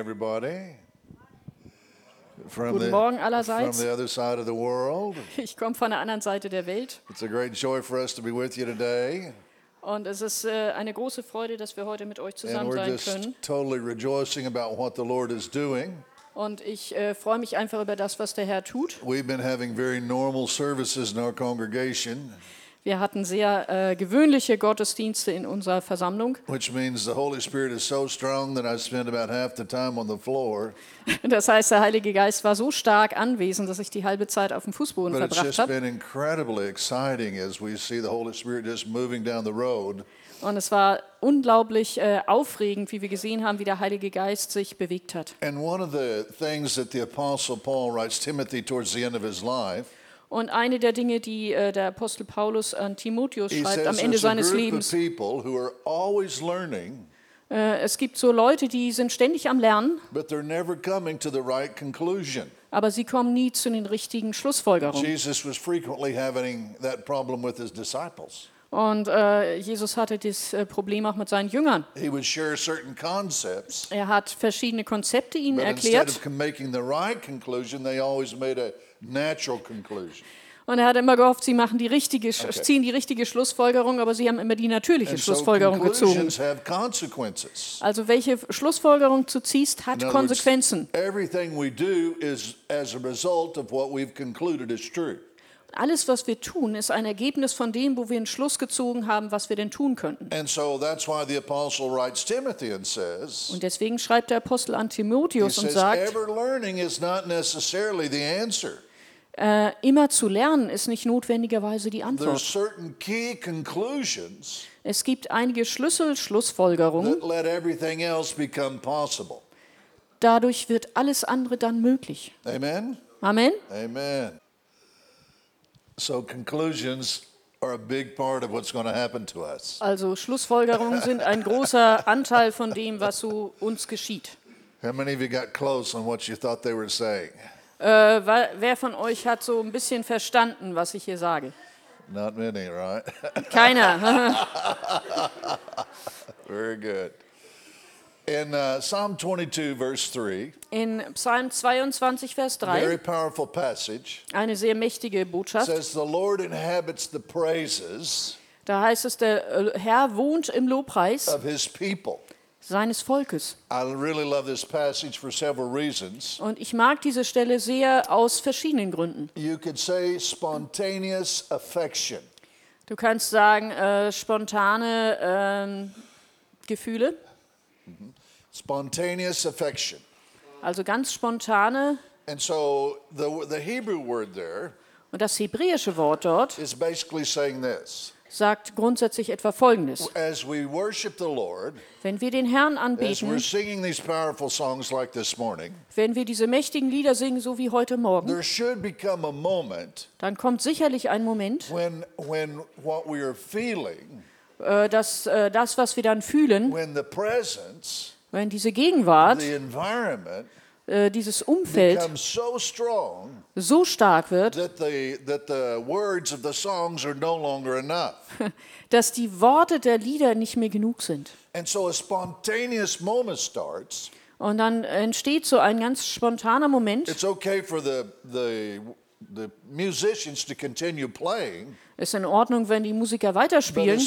everybody. From Guten Morgen from allerseits. the other side of the world. Ich komme von der anderen Seite der Welt It's a great joy for us to be with you today. und es ist äh, eine große Freude, dass wir heute mit euch zusammen sein können. totally. Und ich äh, freue mich einfach über das, was der Herr tut. We've been having very normal services in our congregation, Wir hatten sehr äh, gewöhnliche Gottesdienste in unserer Versammlung. which means the Holy Spirit is so strong that I spend about half the time on the floor. Das heißt, der Heilige Geist war so stark anwesend, dass ich die halbe Zeit auf dem Fußboden But it's verbracht just habe. been incredibly exciting as we see the Holy Spirit just moving down the road. Und es war unglaublich äh, aufregend, wie wir gesehen haben, wie der Heilige Geist sich bewegt hat. And one of the things that the Apostle Paul writes Timothy towards the end of his life, Und eine der Dinge, die äh, der Apostel Paulus an Timotheus he schreibt am says Ende there's a seines group of Lebens, people who are always learning, äh, es gibt so Leute, die sind ständig am Lernen, but they're never coming to the right conclusion. aber sie kommen nie zu den richtigen Schlussfolgerungen. Jesus was frequently having that problem with his disciples. Und äh, Jesus hatte das äh, Problem auch mit seinen Jüngern. He would share certain concepts, Er hat verschiedene Konzepte ihnen but instead erklärt of making the right conclusion, they always made a natural conclusion. und er hat immer gehofft, sie machen die richtige, ziehen die richtige Schlussfolgerung, aber sie haben immer die natürliche And so Schlussfolgerung gezogen. have consequences. Also welche Schlussfolgerung du ziehst, hat words, Konsequenzen. Alles, was wir tun, ist ein Ergebnis von dem, wo wir einen Schluss gezogen haben, was wir denn tun könnten. And so that's why the apostle writes Timothy and says, Und deswegen schreibt der Apostel an he Timotheus und sagt, ever learning is not necessarily the answer. Äh, immer zu lernen ist nicht notwendigerweise die Antwort. Es gibt einige Schlüssel-Schlussfolgerungen, dadurch wird alles andere dann möglich. Amen? Amen. Amen. So conclusions are a big part of what's going to happen to us. Also Schlussfolgerungen sind ein großer Anteil von dem, was so uns geschieht. How many of you got close on what you thought they were saying? Äh, wer von euch hat so ein bisschen verstanden, was ich hier sage? Not many, right? Keiner. Very good. In uh, Psalm 22, verse 3, In Psalm 22, Vers very 3, powerful passage, eine sehr mächtige Botschaft. says, The Lord inhabits the praises Da heißt es, der äh, Herr wohnt im Lobpreis of his people. Seines Volkes. I really love this passage for several reasons. Und ich mag diese Stelle sehr aus verschiedenen Gründen. You could say spontaneous affection. Du kannst sagen, äh, spontane ähm, Gefühle, Spontaneous affection. also ganz spontane. And so the, the Hebrew word there Und das hebräische Wort dort is basically saying this sagt grundsätzlich etwa Folgendes. As we worship the Lord, Wenn wir den Herrn anbeten, like morning, wenn wir diese mächtigen Lieder singen, so wie heute Morgen, moment dann kommt sicherlich ein Moment, when, when what we are feeling, äh, dass äh, das, was wir dann fühlen, when the presence, wenn diese Gegenwart, the environment äh, dieses Umfeld so strong so stark wird, dass die Worte der Lieder nicht mehr genug sind. And so a spontaneous moment starts. Und dann entsteht so ein ganz spontaner Moment. It's okay for the, the, the musicians to continue playing, Ist in Ordnung, wenn die Musiker weiterspielen.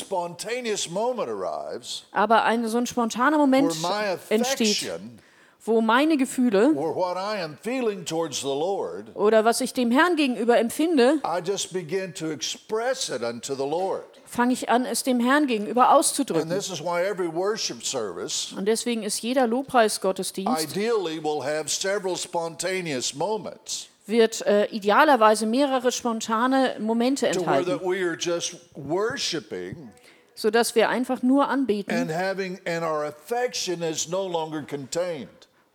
Aber ein, so ein spontaner Moment entsteht, wo meine Gefühle or what I am feeling towards the Lord, oder was ich dem Herrn gegenüber empfinde, I just begin to express it unto the Lord. fange ich an, es dem Herrn gegenüber auszudrücken. Und deswegen ist jeder Lobpreisgottesdienst ideally will have several spontaneous moments wird äh, idealerweise mehrere spontane Momente enthalten, sodass wir einfach nur anbeten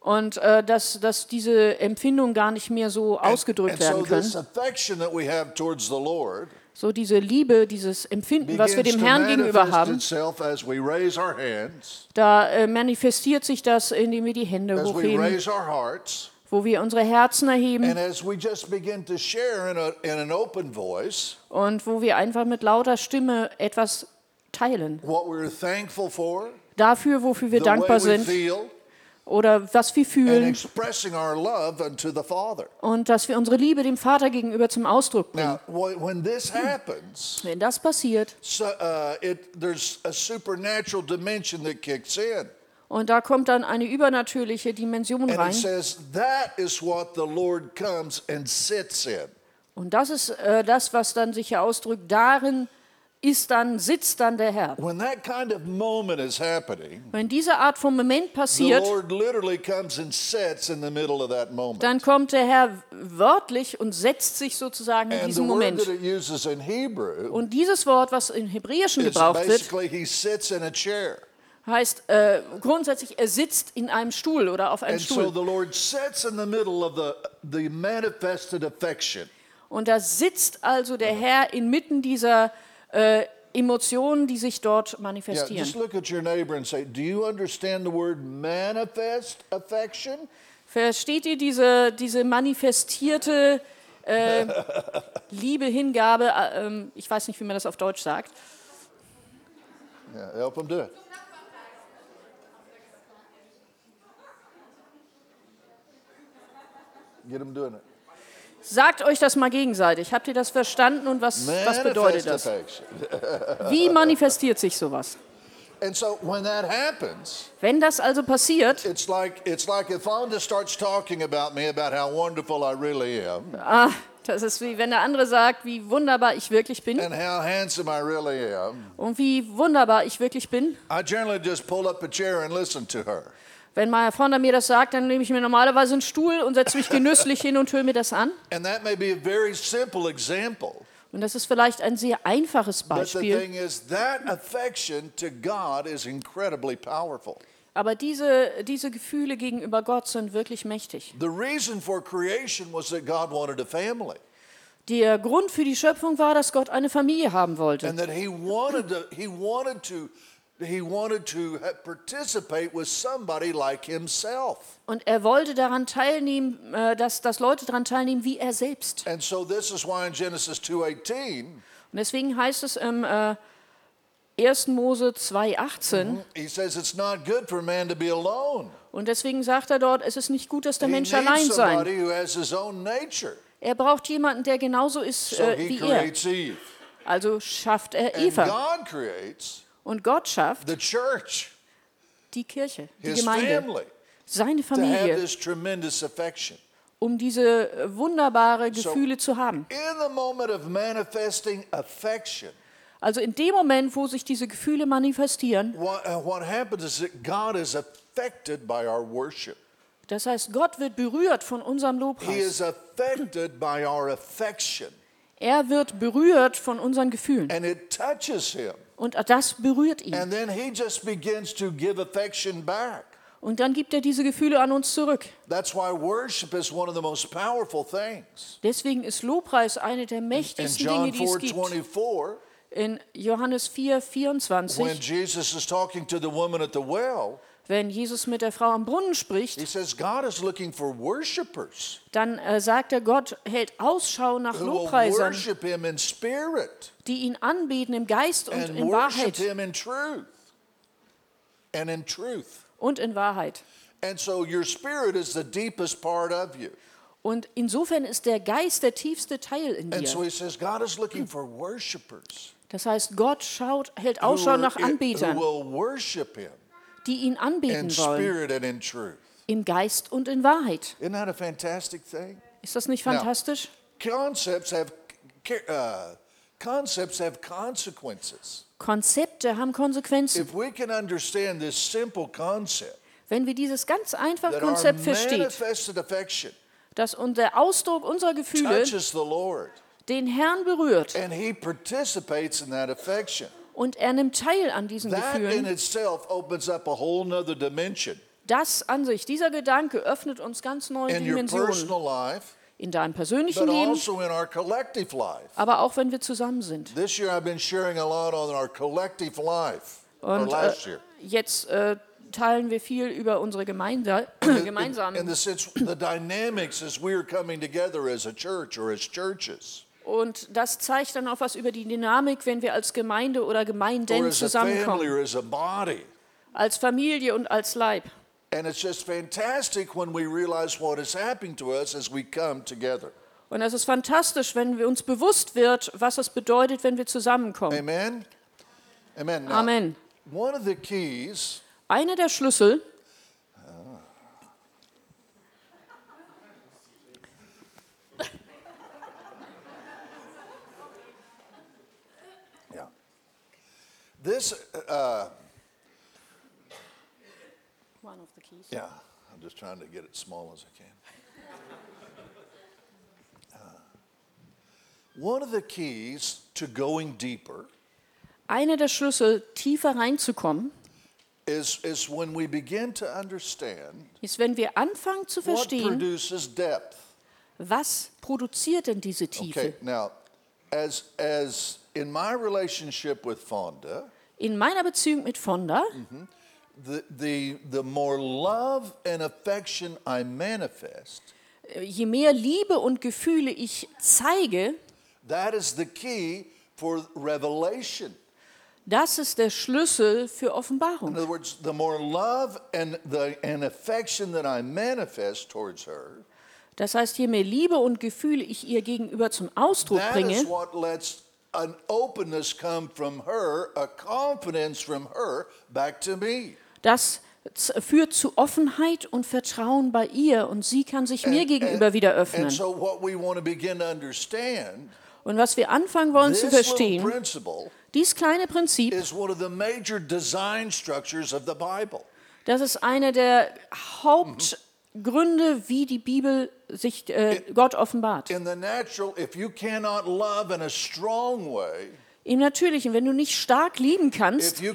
und äh, dass, dass diese Empfindungen gar nicht mehr so ausgedrückt werden können. So diese Liebe, dieses Empfinden, was wir dem Herrn gegenüber haben, da äh, manifestiert sich das, indem wir die Hände hochheben, wo wir unsere Herzen erheben and as we just begin to share in, a, in an open voice und wo wir einfach mit lauter Stimme etwas teilen. Dafür, wofür wir dankbar sind feel, oder was wir fühlen und dass wir unsere Liebe dem Vater gegenüber zum Ausdruck bringen. Happens, Wenn das passiert so, uh, it, there's a supernatural dimension that kicks in. und da kommt dann eine übernatürliche Dimension rein says that is what the Lord comes and sits in. und das ist äh, das, was dann sich hier ausdrückt. Darin ist dann sitzt dann der Herr. When that kind of moment is happening, Wenn diese Art von Moment the passiert, Lord literally comes and sits in the middle of that moment. dann kommt der Herr wörtlich und setzt sich sozusagen in diesen Moment. Hebrew Und dieses Wort, was im Hebräischen is gebraucht wird, basically he sits in a chair. heißt äh, grundsätzlich, er sitzt in einem Stuhl oder auf einem And so Stuhl. the Lord sits in the middle of the, the manifested affection. Und da sitzt also der Herr inmitten dieser äh, Emotionen, die sich dort manifestieren. say? Versteht ihr diese, diese manifestierte äh, Liebe, Hingabe? Äh, ähm, ich weiß nicht, wie man das auf Deutsch sagt. Yeah, help him do it. Get him doing it. Sagt euch das mal gegenseitig. Habt ihr das verstanden und was, was bedeutet das? Wie manifestiert sich sowas? And so when that happens, Wenn das also passiert, it's like it's like if Fonda starts talking about me about how wonderful I really am ah, das ist wie wenn der andere sagt, wie wunderbar ich wirklich bin and how handsome I really am. und wie wunderbar ich wirklich bin. I generally just pull up a chair and listen to her. Wenn mein Vater mir das sagt, dann nehme ich mir normalerweise einen Stuhl und setze mich genüsslich hin und höre mir das an. And that may be a very simple example. Und das ist vielleicht ein sehr einfaches But the Beispiel. thing is, that affection to God is incredibly powerful. Aber diese, diese Gefühle gegenüber Gott sind wirklich mächtig. The reason for creation was that God wanted a family Der Grund für die Schöpfung war, dass Gott eine Familie haben wollte. and that He wanted to, He wanted to, He wanted to participate with somebody like Himself. Und er wollte daran teilnehmen, äh, dass, dass Leute daran teilnehmen, wie er selbst. And so this is why in Genesis 2:18 Und deswegen heißt es im äh, 1. Mose 2,18, he says it's not good for man to be alone. und deswegen sagt er dort, es ist nicht gut, dass der he Mensch needs allein sei. somebody who has his own nature. Er braucht jemanden, der genauso ist So äh, he wie er. Also schafft er Eva. Und Gott schafft die Kirche, die Gemeinde, seine Familie, um diese äh, wunderbare Gefühle zu haben. Also in dem Moment, wo sich diese Gefühle manifestieren, uh, das heißt, Gott wird berührt von unserem He Lobpreis. Er wird berührt von unseren Gefühlen. and it touches him. Und das berührt ihn. And then he just begins to give affection back. Und dann gibt er diese Gefühle an uns zurück. That's why worship is one of the most powerful things. Deswegen ist Lobpreis eine der mächtigsten John Dinge, die es 4 gibt. 24, In Johannes 4, when 24, Jesus is talking to the woman at the well, wenn Jesus mit der Frau am Brunnen spricht, he says, God is looking for worshipers dann äh, sagt er, Gott hält Ausschau nach Lobpreisern, worship him in spirit die ihn anbeten im Geist und and in Wahrheit. in truth. And in truth. Und in Wahrheit. And so your spirit is the deepest part of you. Und insofern ist der Geist der tiefste Teil in And so dir. he says, God is looking for worshipers Das heißt, Gott schaut, hält Ausschau nach Anbetern, will worship him die ihn in anbeten wollen, spirit and in truth. im Geist und in Wahrheit. Isn't that a fantastic thing? Ist das nicht fantastisch? Concepts have uh, concepts have consequences. Konzepte haben Konsequenzen. If we can understand this simple concept Wenn wir dieses ganz einfache Konzept verstehen, dass und der Ausdruck unserer Gefühle den Herrn berührt in und er nimmt teil an diesen that in Gefühlen, itself opens up a whole nother dimension das an sich, dieser Gedanke öffnet uns ganz neue in Dimensionen in deinem persönlichen but Leben, also in our collective life. aber auch wenn wir zusammen sind. This year I've been sharing a lot on our collective life, Und äh, jetzt äh, teilen wir viel über unsere Gemeinde, In, in gemeinsamen. the sense, the dynamics as we're coming together as a church or as churches, Und das zeigt dann auch was über die Dynamik, wenn wir als Gemeinde oder Gemeinden zusammenkommen, als Familie und als Leib. And it's just fantastic when we realize what is happening to us as we come together. Und es ist fantastisch, wenn wir uns bewusst wird, was es bedeutet, wenn wir zusammenkommen. Amen? Amen. Now, Amen. One of the keys Einer der Schlüssel, Yeah. This, uh, One of the keys. yeah, I'm just trying to get it small as I can. Uh, one of the keys to going deeper einer der Schlüssel, tiefer reinzukommen, is, is when we begin to understand ist, wenn wir anfangen zu what verstehen, produces depth. was produziert denn diese Tiefe. Okay, now, as, as in my relationship with Fonda, In meiner Beziehung mit Fonda, the, the, the more love and affection I manifest, je mehr Liebe und Gefühle ich zeige, that is the key for revelation. das ist der Schlüssel für In Offenbarung. other words, the more love and, the, and affection that I manifest towards her, Das heißt, je mehr Liebe und Gefühle ich ihr gegenüber zum Ausdruck that is bringe, what lets an openness come from her, a confidence from her back to me. das führt zu Offenheit und Vertrauen bei ihr und sie kann sich mir And- gegenüber and- wieder öffnen. so, what we want to begin to understand, Und was wir anfangen wollen this zu verstehen, principle dies kleine Prinzip, is one of the major design structures of the Bible. das ist einer der Hauptgründe, wie die Bibel sich äh, Gott offenbart. In the natural, if you cannot love in a strong way, Im Natürlichen, wenn du nicht stark lieben kannst, way,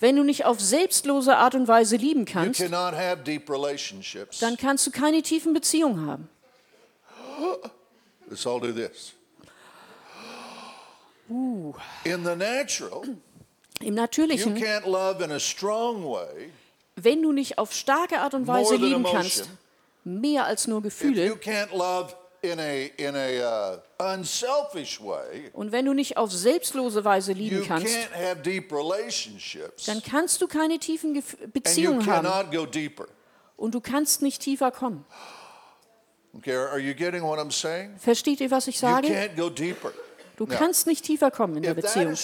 wenn du nicht auf selbstlose Art und Weise lieben kannst, dann kannst du keine tiefen Beziehungen haben. Let's all do this. In the natural, Im Natürlichen, way wenn du nicht auf starke Art und Weise lieben emotion. kannst, mehr als nur Gefühle, in a in a uh, unselfish way. und wenn du nicht auf selbstlose Weise lieben You kannst, can't have deep relationships, dann kannst du keine tiefen Gef- Beziehungen haben cannot go deeper. und du kannst nicht tiefer kommen. Okay, are are you getting what I'm saying? Versteht ihr, was ich You sage? Du kannst nicht tiefer kommen in der Beziehung.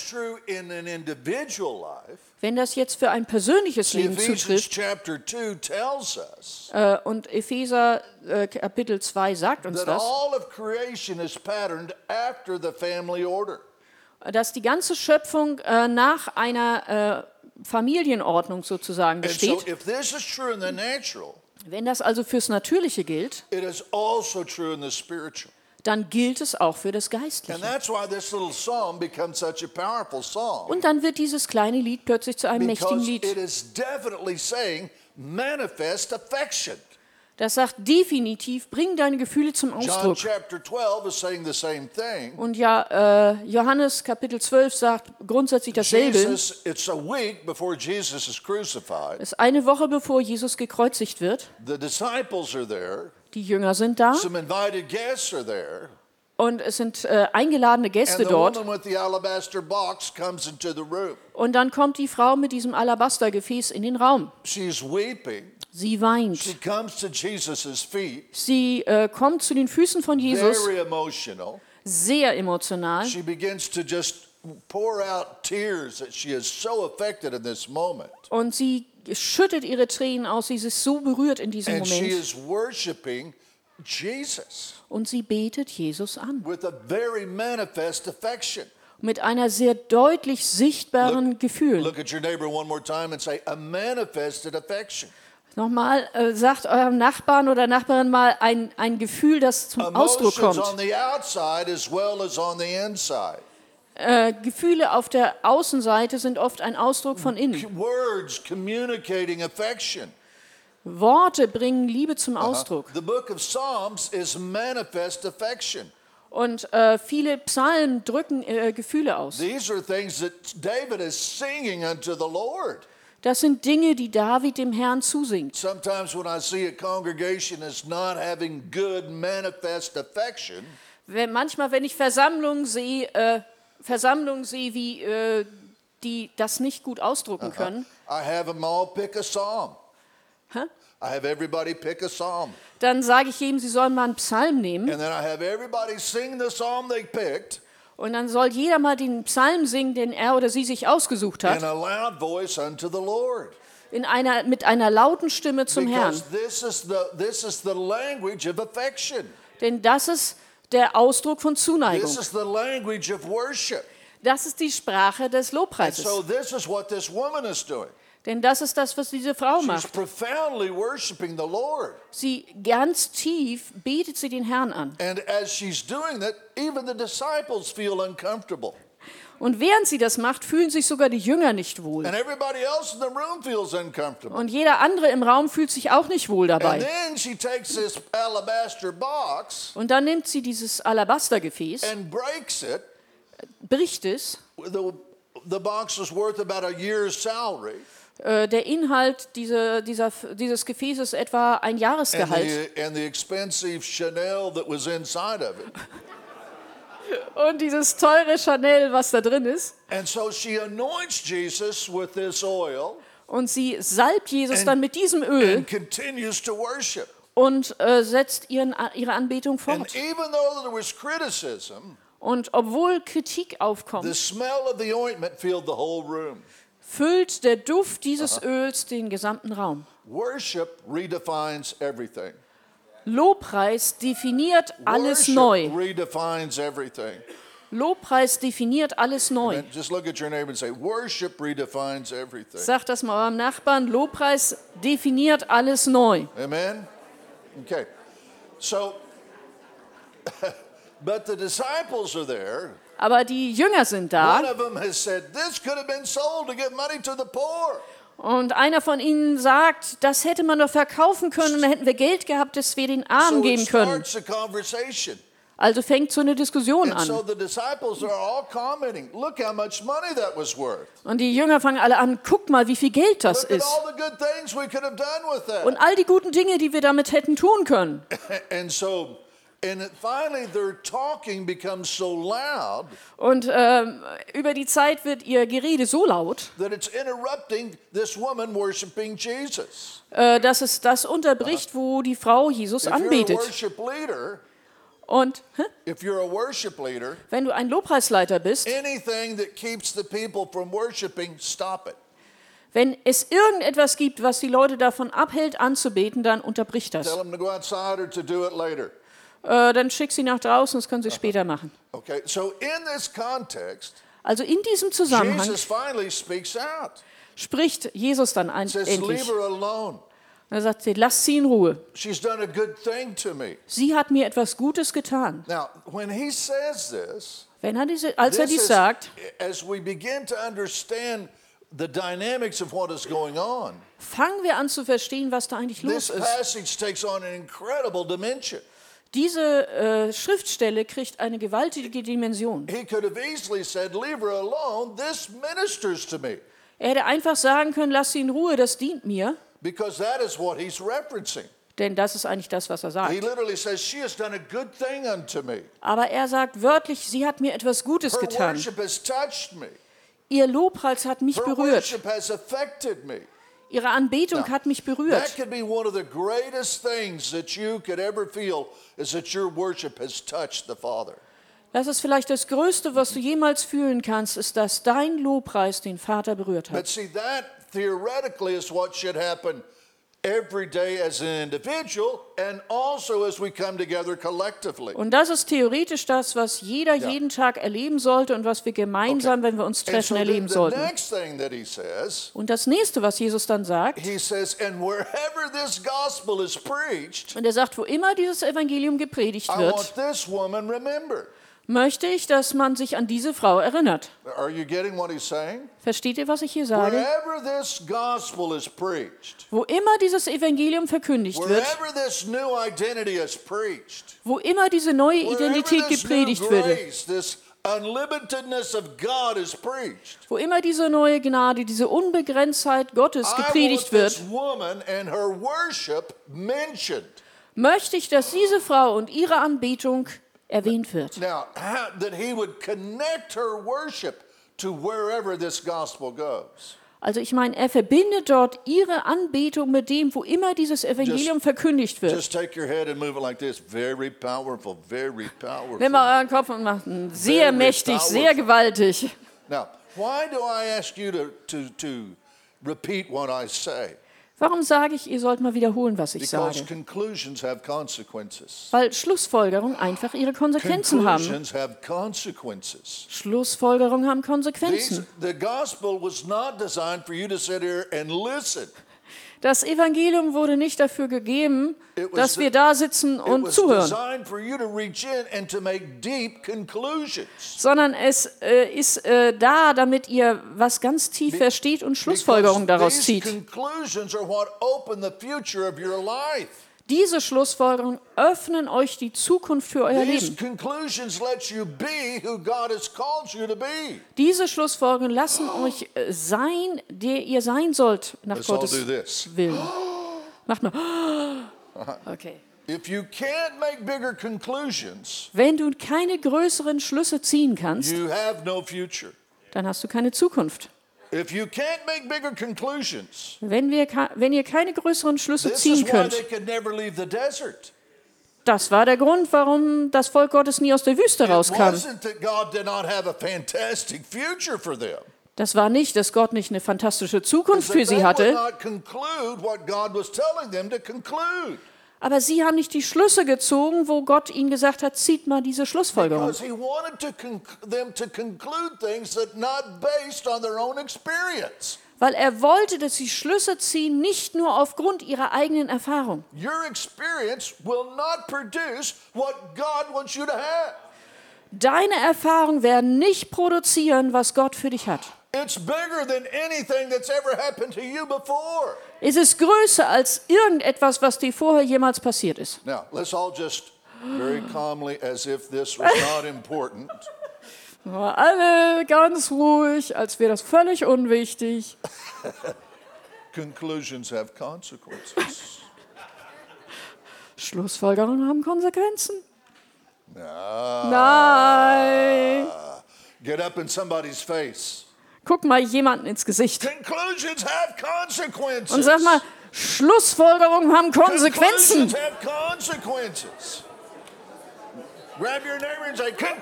Wenn das jetzt für ein persönliches Leben zutrifft, chapter 2 tells us äh, und Epheser äh, Kapitel 2 sagt uns das, all of creation is patterned after the family order. dass die ganze Schöpfung äh, nach einer äh, Familienordnung sozusagen besteht. if this is true in the natural, Wenn das also fürs Natürliche gilt, it is also dann gilt es auch für das Geistliche. Und dann wird dieses kleine Lied plötzlich zu einem mächtigen Lied. Das sagt definitiv, bring deine Gefühle zum John Ausdruck. chapter 12 is saying the same thing. Und ja, äh, Johannes Kapitel 12 sagt grundsätzlich dasselbe. Jesus, it's a week before Jesus is crucified. Es ist eine Woche bevor Jesus gekreuzigt wird. The disciples are there. Die Jünger sind da Some invited guests are there. und es sind äh, eingeladene Gäste dort. Und dann kommt die Frau mit diesem Alabastergefäß in den Raum. Sie weint. She comes to Jesus' feet, Sie äh, kommt zu den Füßen von Jesus, very emotional. sehr emotional. She begins to just pour out tears that she is so affected in this moment. Und sie schüttet ihre Tränen aus. Sie ist so berührt in diesem And she Moment. is worshiping Jesus Und sie betet Jesus an. with a very manifest affection. Mit einer sehr deutlich sichtbaren Gefühl. Look at your neighbor one more time and say, a manifested affection. Nochmal, äh, sagt eurem Nachbarn oder Nachbarin mal ein, ein Gefühl, das zum Ausdruck Emotions on kommt. the outside as well as on the inside. Äh, Gefühle auf der Außenseite sind oft ein Ausdruck von innen. Words communicating affection. Worte bringen Liebe zum Ausdruck. The book of Psalms is manifest affection. Und äh, viele Psalmen drücken äh, Gefühle aus. These are things that David is singing unto the Lord. Das sind Dinge, die David dem Herrn zusingt. Sometimes when I see a congregation is not having good manifest affection, Wenn, manchmal, wenn ich Versammlungen sehe, äh, Versammlungen sehe, wie äh, die das nicht gut ausdrucken können, I have them all pick a psalm. Hä? I have everybody pick a psalm. dann sage ich jedem, sie sollen mal einen Psalm nehmen And then I have everybody sing the psalm they picked und dann soll jeder mal den Psalm singen, den er oder sie sich ausgesucht in hat, a loud voice unto the Lord. in einer, mit einer lauten Stimme zum Herrn. Because this is the this is the language of affection. Denn das ist der Ausdruck von Zuneigung. This is the language of worship. Das ist die Sprache des And Lobpreises. so this is what this woman is doing. Denn das ist das, was diese Frau She's macht. Sie ganz tief betet sie den Herrn an. Und während sie das macht, fühlen sich sogar die Jünger nicht wohl. And everybody else in the room feels uncomfortable. Und jeder andere im Raum fühlt sich auch nicht wohl And dabei. then she takes this alabaster box Und dann nimmt sie dieses Alabastergefäß, and it. bricht es. Äh, Der Inhalt dieser, dieser, dieses Gefäßes etwa ein And Jahresgehalt. the, and the expensive Chanel that was inside of it. Und dieses teure Chanel, was da drin ist. And so she anoints Jesus with this oil Und sie salbt Jesus And- dann mit diesem Öl and continues to worship. und äh, setzt ihren, ihre Anbetung And fort. even though there was criticism, Und obwohl Kritik the aufkommt, smell of the ointment filled the whole room. füllt der Duft dieses Öls den gesamten Raum. Worship redefines everything. Lobpreis definiert alles neu. Lobpreis definiert alles neu. And just look at your neighbor and say, Worship redefines everything. Sag das mal eurem Nachbarn. Lobpreis definiert alles neu. Amen? Okay. So, but the disciples are there. Aber die Jünger sind da One of them has said, This could have been sold to give money to the poor. Und einer von ihnen sagt, das hätte man doch verkaufen können und dann hätten wir Geld gehabt, das wir den Armen geben können. Also fängt so eine Diskussion an. the disciples are all commenting, Look how much money that was worth. Und die Jünger fangen alle an, guck mal, wie viel Geld das ist. all the good things we could have done with that. Und all die guten Dinge, die wir damit hätten tun können. And so, and it, finally, their talking becomes so loud Und ähm, über die Zeit wird ihr Gerede so laut, that it's interrupting this woman worshiping Jesus. äh, dass es das unterbricht, wo die Frau Jesus If you're a anbetet. worship leader, Und hä? if you're a worship leader, wenn du ein Lobpreisleiter bist, anything that keeps the people from worshiping, stop it. wenn es irgendetwas gibt, was die Leute davon abhält, anzubeten, dann unterbricht das. Tell them to go outside or to do it later. Äh, dann schick sie nach draußen, das können sie später machen. Okay, so in this context, Also in diesem Zusammenhang Jesus finally speaks out. spricht Jesus dann ein, Says, endlich. Leave her alone. Er sagt sie, lass sie in Ruhe. She's done a good thing to me. Sie hat mir etwas Gutes getan. Now, when he says this, Wenn er diese, als er dies is- sagt, as we begin to understand the dynamics of what is going on, fangen wir an zu verstehen, was da eigentlich los this ist. passage takes on an incredible dimension. Diese äh, Schriftstelle kriegt eine gewaltige Dimension. He could have easily said, Leave her alone, this ministers to me. Er hätte einfach sagen können, lass sie in Ruhe, das dient mir. Because that is what he's referencing. Denn das ist eigentlich das, was er sagt. He literally says, She has done a good thing unto me. Aber er sagt wörtlich, sie hat mir etwas Gutes Her getan. worship has touched me. Ihr Lobpreis hat mich Her berührt. worship has affected me. Ihre Anbetung Now, hat mich That berührt. could be one of the greatest things that you could ever feel is that your worship has touched the Father. Das ist vielleicht das Größte, was du jemals fühlen kannst, ist, dass dein Lobpreis den Vater berührt But hat. see, that theoretically is what should happen every day as an individual and also as we come together collectively. Und das ist theoretisch das, was jeder Ja. jeden Tag erleben sollte und was wir gemeinsam, wenn wir uns And so treffen, then erleben the sollten. next thing that he says, Und das nächste, was Jesus dann sagt, he says, and wherever this gospel is preached, und er sagt, wo immer dieses Evangelium gepredigt I wird, want this woman remembered. Möchte ich, dass man sich an diese Frau erinnert. Are you getting what he's saying? Versteht ihr, was ich hier sage? Wherever this gospel is preached, Wo immer dieses Evangelium verkündigt wird, wo immer diese neue Identität gepredigt preached, wo immer diese neue Gnade, diese Unbegrenztheit Gottes gepredigt wird, möchte ich, dass diese Frau und ihre Anbetung erwähnt wird. Now, that he would connect her worship to wherever this gospel goes. Also ich meine, er verbindet dort ihre Anbetung mit dem, wo immer dieses Evangelium verkündigt wird. Just take your head and move it like this. Very powerful, very powerful. Nimm mal euren Kopf und macht einen sehr Very mächtig, sehr powerful. gewaltig. Now, why do I ask you to, to, to repeat what I say? Warum sage ich, ihr sollt mal wiederholen, was ich sage? Weil Schlussfolgerungen einfach ihre Konsequenzen haben. Schlussfolgerungen haben Konsequenzen. Das Evangelium wurde nicht dafür gegeben, dass wir da sitzen It und zuhören, designed for you to reach in and to make deep conclusions. sondern es äh, ist äh, da, damit ihr was ganz tief versteht und Schlussfolgerungen daraus zieht. Diese Schlussfolgerungen öffnen euch die Zukunft für euer Leben. Diese Schlussfolgerungen lassen euch äh, sein, der ihr sein sollt, nach Let's Gottes. Willen. Macht mal. Okay. Bigger conclusions, Wenn du keine größeren Schlüsse ziehen kannst, you have no future. dann hast du keine Zukunft. If you can't make bigger conclusions, Wenn, wir, wenn ihr keine größeren Schlüsse ziehen könnt, das war der Grund, warum das Volk Gottes nie aus der Wüste rauskam. Das war nicht, dass Gott nicht eine fantastische Zukunft für sie hatte, aber sie haben nicht die Schlüsse gezogen, wo Gott ihnen gesagt hat, zieht mal diese Schlussfolgerung. Because he wanted to conc- them to conclude things that not based on their own experience. Weil er wollte, dass sie Schlüsse ziehen, nicht nur aufgrund ihrer eigenen Erfahrung. Your experience will not produce what God wants you to have. Deine Erfahrungen werden nicht produzieren, was Gott für dich hat. It's bigger than anything that's ever happened to you before. Es ist größer als irgendetwas, was dir vorher jemals passiert ist. Now, let's all just very calmly, as if this was not important, alle ganz ruhig, als wäre das völlig unwichtig. conclusions have consequences. Schlussfolgerungen haben Konsequenzen. No. Nein. Get up in somebody's face. Guck mal jemanden ins Gesicht und sag mal, Schlussfolgerungen haben Konsequenzen.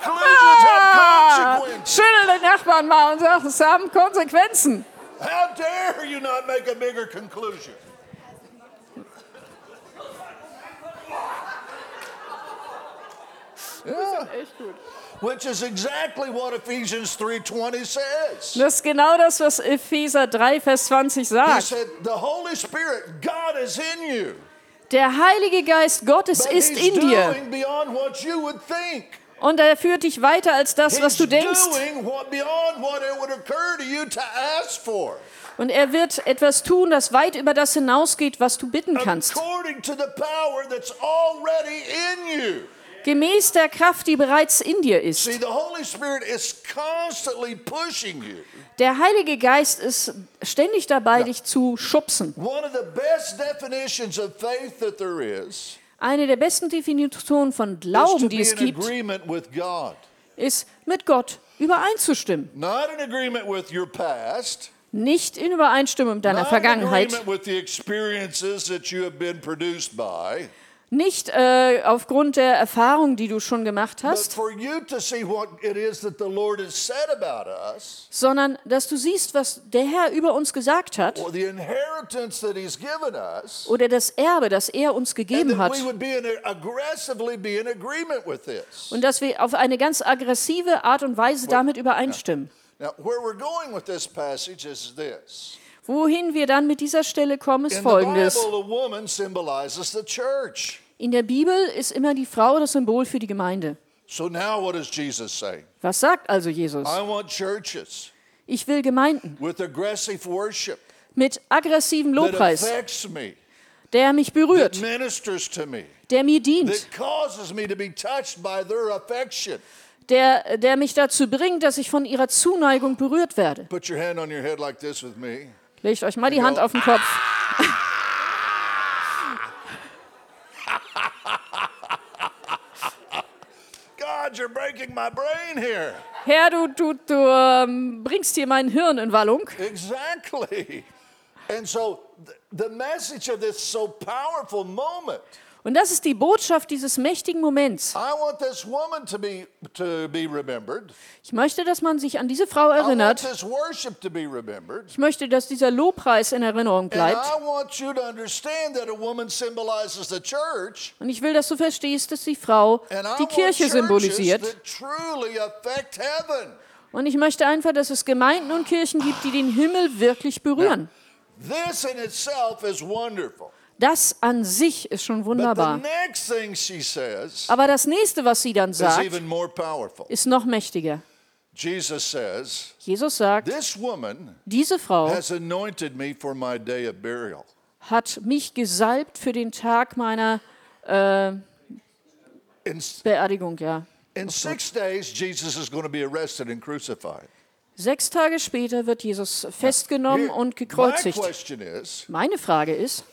Ah, schüttel den Nachbarn mal und sag, es haben Konsequenzen. How dare you not make a bigger conclusion? Echt gut. Which is exactly what Ephesians 3:20 says. Das ist genau das, was Epheser 3, Vers 20 He sagt. said, "The Holy Spirit, God is in you, Der Heilige Geist Gottes but ist He's in dir doing beyond what you would think. und er führt dich weiter als das, was du denkst. doing what beyond what it would occur to you to ask for, Und er wird etwas tun, das weit über das hinausgeht, was du bitten kannst. according to the power that's already in you." Gemäß der Kraft, die bereits in dir ist. See, the Holy Spirit is constantly pushing you. Der Heilige Geist ist ständig dabei, dich zu schubsen. One of the best definitions of faith that there is Eine der besten Definitionen von Glauben, die es gibt, ist mit Gott übereinzustimmen. Not in agreement with your past, Nicht in Übereinstimmung mit deiner Vergangenheit, nicht äh, aufgrund der Erfahrung, die du schon gemacht hast, us, sondern dass du siehst, was der Herr über uns gesagt hat us, oder das Erbe, das er uns gegeben hat. Und dass wir auf eine ganz aggressive Art und Weise damit übereinstimmen. Now, where we're going with this passage is this. Wohin wir dann mit dieser Stelle kommen, ist folgendes. In der Bibel ist immer die Frau das Symbol für die Gemeinde. Was sagt also Jesus? Ich will Gemeinden with mit aggressivem Lobpreis, me, der mich berührt, me, der mir dient, me der, der mich dazu bringt, dass ich von ihrer Zuneigung berührt werde. Legt euch mal die Hand auf den Kopf. God, you're breaking my brain here. Herr, du, du, du ähm, bringst hier mein Hirn in Wallung. Exactly. And so the message of this so powerful moment. Und das ist die Botschaft dieses mächtigen Moments. I want this woman to be to be remembered. Ich möchte, dass man sich an diese Frau I want erinnert. this worship to be remembered. Ich möchte, dass dieser Lobpreis in Erinnerung bleibt. I want you to understand that a woman symbolizes the church. Und ich will, dass du verstehst, dass die Frau die Kirche symbolisiert. Und ich möchte einfach, dass es Gemeinden und Kirchen gibt, die den Himmel wirklich berühren. This in itself is wonderful. Das an sich ist schon wunderbar. next thing she says Aber das nächste, was sie dann is sagt, even more powerful. ist noch mächtiger. Jesus sagt, This woman diese Frau has anointed me for my day of burial. hat mich gesalbt für den Tag meiner äh, Beerdigung, ja. in six days, Jesus is going to be arrested and crucified. Sechs Tage später wird Jesus festgenommen und gekreuzigt. Meine Frage ist,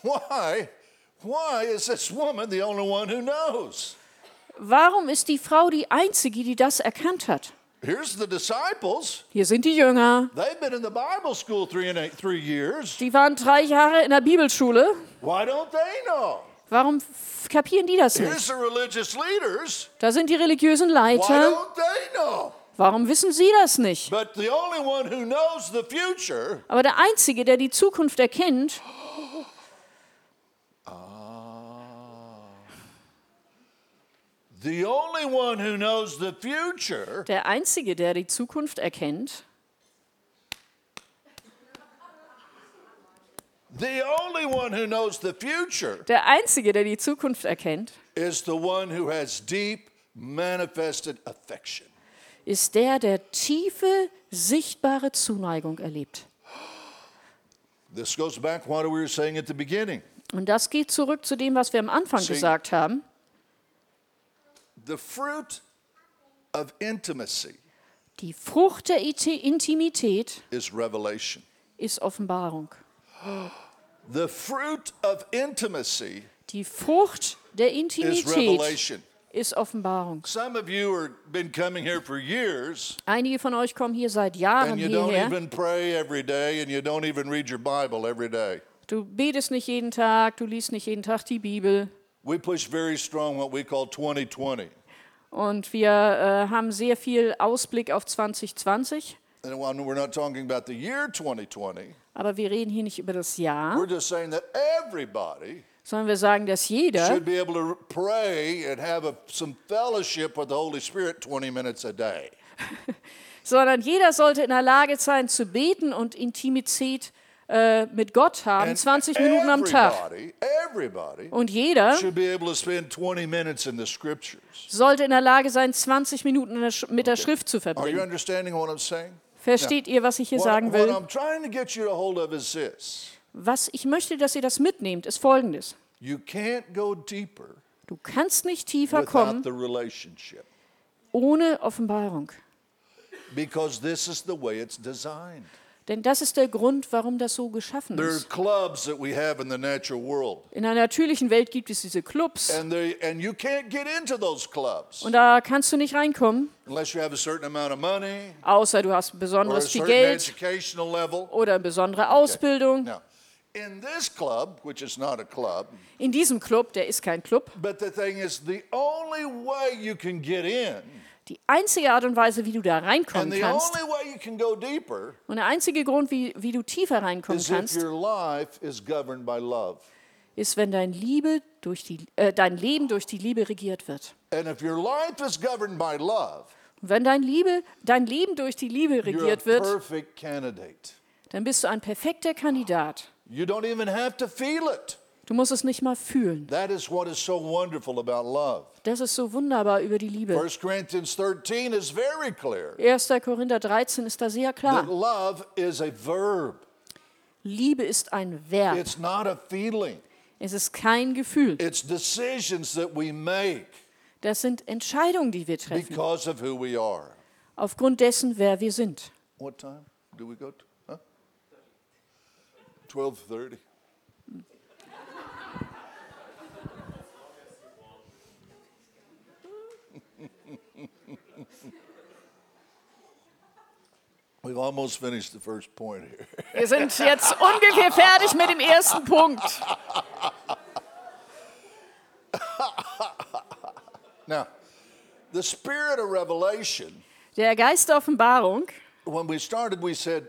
warum ist die Frau die Einzige, die das erkannt hat? Here's the disciples. Hier sind die Jünger, They've been in the Bible school three and eight, three years. die waren drei Jahre in der Bibelschule. Why don't they know? Warum kapieren die das nicht? Da sind die religiösen Leiter. Warum wissen sie das nicht? But the only one who knows the future Aber der Einzige, der die Zukunft erkennt, The only one who knows the future der Einzige, der die Zukunft erkennt, The only one who knows the future der Einzige, der die Zukunft erkennt, is the one who has deep manifested affection. Ist der, der tiefe, sichtbare Zuneigung erlebt. This goes back what we were saying at the beginning. Und das geht zurück zu dem, was wir am Anfang See- gesagt haben. The fruit of intimacy Die Frucht der Intimität is revelation. ist Offenbarung. The fruit of intimacy Die Frucht der is Intimität revelation. Ist Offenbarung. Some of you have been coming here for years Einige von euch kommen hier seit Jahren and you don't hierher. even pray every day and you don't even read your Bible every day. Du betest nicht jeden Tag, du liest nicht jeden Tag die Bibel. We push very strong what we call 2020. Und wir äh, haben sehr viel Ausblick auf 2020. And we're not talking about the year 2020, Aber wir reden hier nicht über das Jahr, we're just saying that everybody sondern wir sagen, dass jeder should be able to pray and have a, some fellowship with the Holy Spirit 20 minutes a day. sondern jeder sollte in der Lage sein zu beten und Intimität äh, mit Gott haben, And 20 Minuten am Tag. everybody, everybody Und jeder should be able to spend 20 minutes in the scriptures. sollte in der Lage sein, 20 Minuten in der mit der Schrift zu verbringen. Versteht ihr, was ich hier What, sagen will? Was ich möchte, dass ihr das mitnehmt, ist folgendes. you can't go deeper Du kannst nicht tiefer kommen ohne Offenbarung. because this is the way it's designed. Denn das ist der Grund, warum das so geschaffen There are ist. clubs that we have in the natural world, In der natürlichen Welt gibt es diese Clubs and, they, and you can't get into those clubs und da kannst du nicht reinkommen, unless you have a certain amount of money außer du hast besonderes viel Geld oder besondere Ausbildung. Now, in this club, which is not a club, In diesem Club, der ist kein Club, but the thing is, the only way you can get in die einzige Art und Weise, wie du da reinkommen kannst deeper und der einzige Grund, wie, wie du tiefer reinkommen kannst, ist, wenn dein, Liebe durch die, äh, dein Leben durch die Liebe regiert wird. And if your life is governed by love, Und wenn dein, Liebe, dein Leben durch die Liebe regiert wird, dann bist du ein perfekter Kandidat. You don't even have to feel it. Du musst es nicht mal fühlen. That is what is so wonderful about love. Das ist so wunderbar über die Liebe. 1 Corinthians 13 is very clear 1. Korinther 13 ist da sehr that klar. love is a verb, Liebe ist ein Verb. it's not a feeling. Es ist kein Gefühl. It's decisions that we make Das sind Entscheidungen, die wir treffen, because of who we are. aufgrund dessen, wer wir sind. What time do we go to? Huh? 12:30. We've almost finished the first point here. Wir sind jetzt ungefähr fertig mit dem ersten Punkt. Now, the spirit of revelation, Der Geist der Offenbarung, when we started, we said,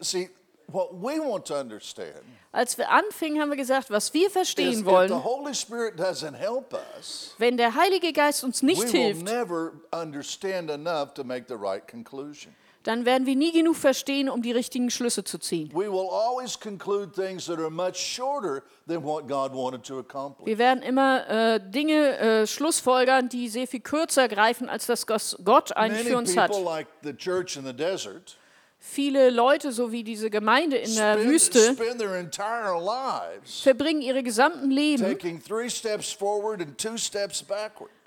see, what we want to understand als wir anfingen, haben wir gesagt, was wir is verstehen the wollen, Holy Spirit doesn't help us, wenn der Heilige Geist uns nicht will hilft, never understand enough to make the right conclusion. dann werden wir nie genug verstehen, um die richtigen Schlüsse zu ziehen. We will always conclude things that are much shorter than what God wanted to accomplish. Wir werden immer äh, Dinge äh, schlussfolgern, die sehr viel kürzer greifen, als das was Gott eigentlich Many für uns hat. people, like the church in the desert, Viele Leute, so wie diese Gemeinde in der spend, Wüste, spend lives verbringen ihre gesamten Leben,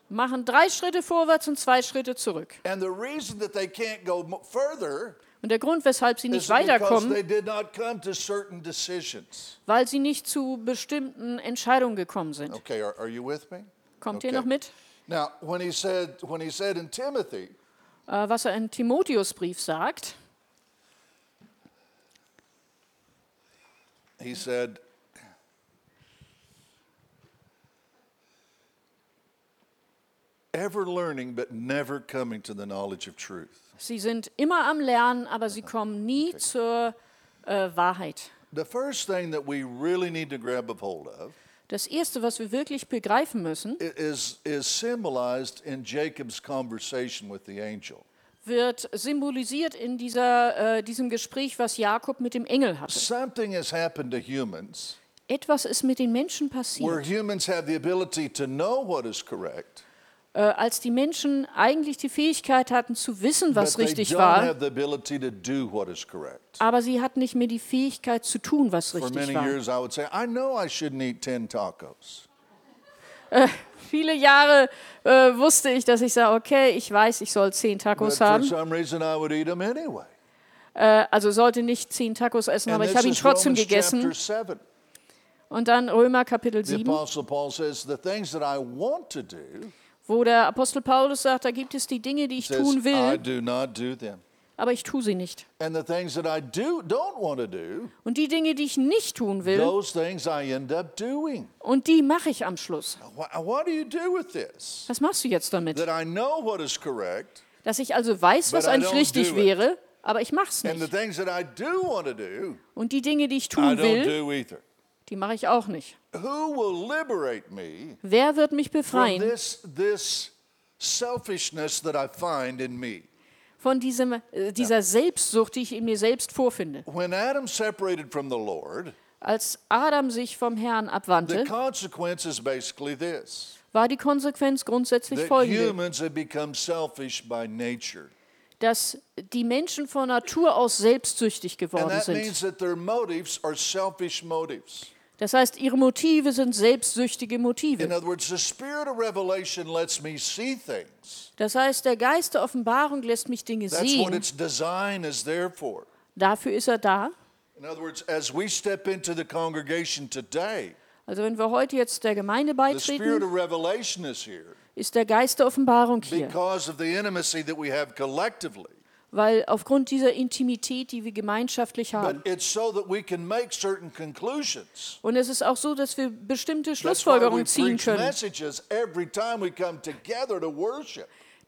machen drei Schritte vorwärts und zwei Schritte zurück. And the reason that they can't go mo- further Und der Grund, weshalb sie is nicht weiterkommen, they did not come to certain decisions. weil sie nicht zu bestimmten Entscheidungen gekommen sind. Okay, are, are you with me? Kommt Okay. ihr noch mit? Now, when he said, when he said in Timothy, Äh, was er in Timotheusbrief sagt, he said, ever learning but never coming to the knowledge of truth. sie sind immer am Lernen, aber sie kommen nie zur äh, Wahrheit. The first thing that we really need to grab a hold of Das Erste, was wir wirklich begreifen müssen, is, is symbolized in Jacob's conversation with the angel. Wird symbolisiert in dieser, äh, diesem Gespräch, was Jakob mit dem Engel hatte. Something has happened to humans Etwas ist mit den Menschen where passiert. humans have the ability to know what is correct, Äh, als die Menschen eigentlich die Fähigkeit hatten zu wissen, was richtig war, aber sie hatten nicht mehr die Fähigkeit zu tun, was For richtig many war. years, I would say, I know I shouldn't eat 10 tacos. Viele Jahre äh, wusste ich, dass ich sage, okay, ich weiß, ich soll zehn Tacos haben. anyway. Äh, also sollte nicht zehn Tacos essen, aber ich habe ihn trotzdem Romans gegessen. chapter 7. Und dann Römer Kapitel The 7, Apostle Paul says, The things that I want to do, wo der Apostel Paulus sagt, da gibt es die Dinge, die ich says, tun will, aber ich tue sie nicht. And the things that I do don't want to do, Und die Dinge, die ich nicht tun will, those things I end up doing. und die mache ich am Schluss. Was machst du jetzt damit? That I know what is correct, Dass ich also weiß, was eigentlich richtig wäre, aber ich mache es and the nicht. things that I do Und die Dinge, die ich I tun don't will, do either. die mache ich auch nicht. Who will liberate me Wer wird mich befreien this, this selfishness that I find in me? Von diesem, äh, dieser Selbstsucht, die ich in mir selbst vorfinde? When Adam separated from the Lord, Als Adam sich vom Herrn the abwandte, consequence is basically this war die Konsequenz grundsätzlich folgende, humans have become selfish by nature. dass die Menschen von Natur aus selbstsüchtig geworden sind. Das heißt, ihre Motive sind selbstsüchtige In Motive. other words, the spirit of revelation lets me see things. Das heißt, der Geist der Offenbarung lässt mich Dinge That's what sehen. its design is there for. Dafür ist er da. In other words, as we step into the congregation today, Also wenn wir heute jetzt der Gemeinde the spirit beitreten, of revelation is here ist der Geist der Offenbarung hier. because of the intimacy that we have collectively. Weil aufgrund dieser Intimität, die wir gemeinschaftlich haben. Und es ist auch so, dass wir bestimmte Schlussfolgerungen ziehen können.